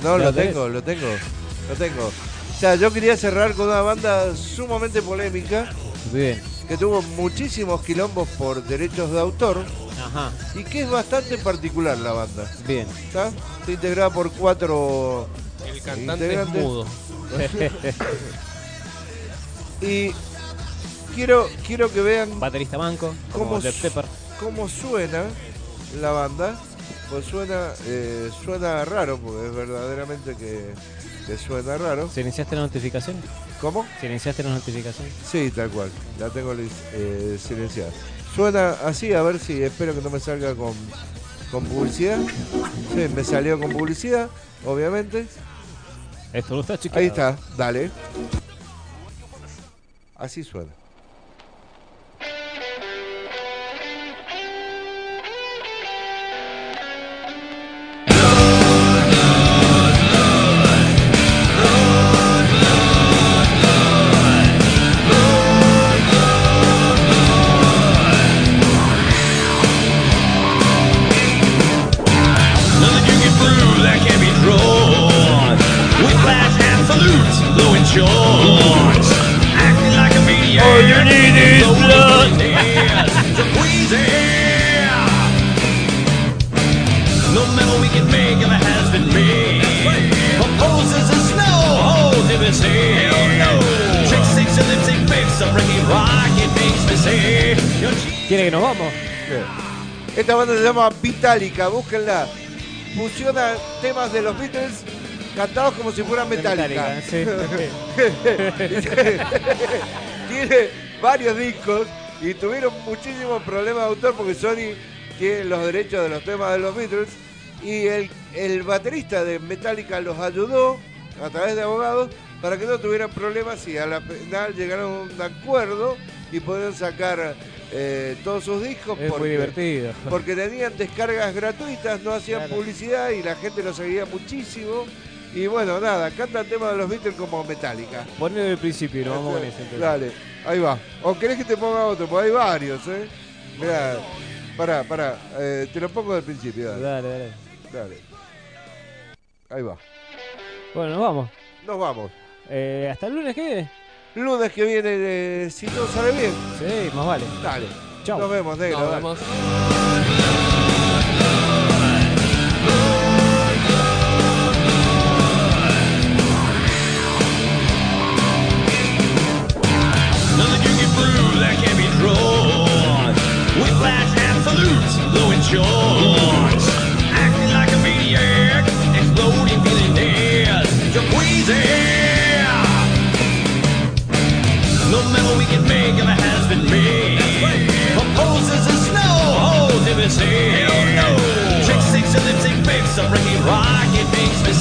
Tengo, no, ¿Lo tenés? tengo, lo tengo, lo tengo. O sea, yo quería cerrar con una banda sumamente polémica, Bien. que tuvo muchísimos quilombos por derechos de autor Ajá. y que es bastante particular la banda. Bien. ¿Está? Está integrada por cuatro El cantante es mudo. y quiero, quiero que vean Baterista manco, como su- cómo suena la banda. Pues suena, eh, suena raro, porque es verdaderamente que, que suena raro. ¿Silenciaste la notificación? ¿Cómo? ¿Silenciaste la notificación? Sí, tal cual. La tengo eh, silenciada. Suena así, a ver si espero que no me salga con, con publicidad. Sí, me salió con publicidad, obviamente. Esto no está chiquito. Ahí está, dale. Así suena. Llama Vitalica, búsquenla. Fusiona temas de los Beatles cantados como si fueran Metallica. Metallica, Tiene varios discos y tuvieron muchísimos problemas de autor porque Sony tiene los derechos de los temas de los Beatles y el, el baterista de Metallica los ayudó a través de abogados para que no tuvieran problemas y a la final llegaron a un acuerdo y pudieron sacar eh, todos sus discos Es muy divertido. porque tenían descargas gratuitas, no hacían publicidad y la gente los seguía muchísimo. Y bueno, nada, cantan temas de los Beatles como Metallica. Ponelo del principio y nos vamos con ese entonces. Dale, ahí va. ¿O querés que te ponga otro? Porque hay varios, ¿eh? Mirá, pará, pará. eh, te lo pongo del principio, dale. Dale, dale. Dale. Ahí va. Bueno, nos vamos. Nos vamos. Eh, ¿Hasta el lunes que viene? Lunes que viene, eh, si todo sale bien. Sí, más vale. Dale. Chau. Nos vemos, negro. Nos vemos. Nothing you get through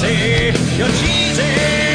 cheesy, you're cheesy.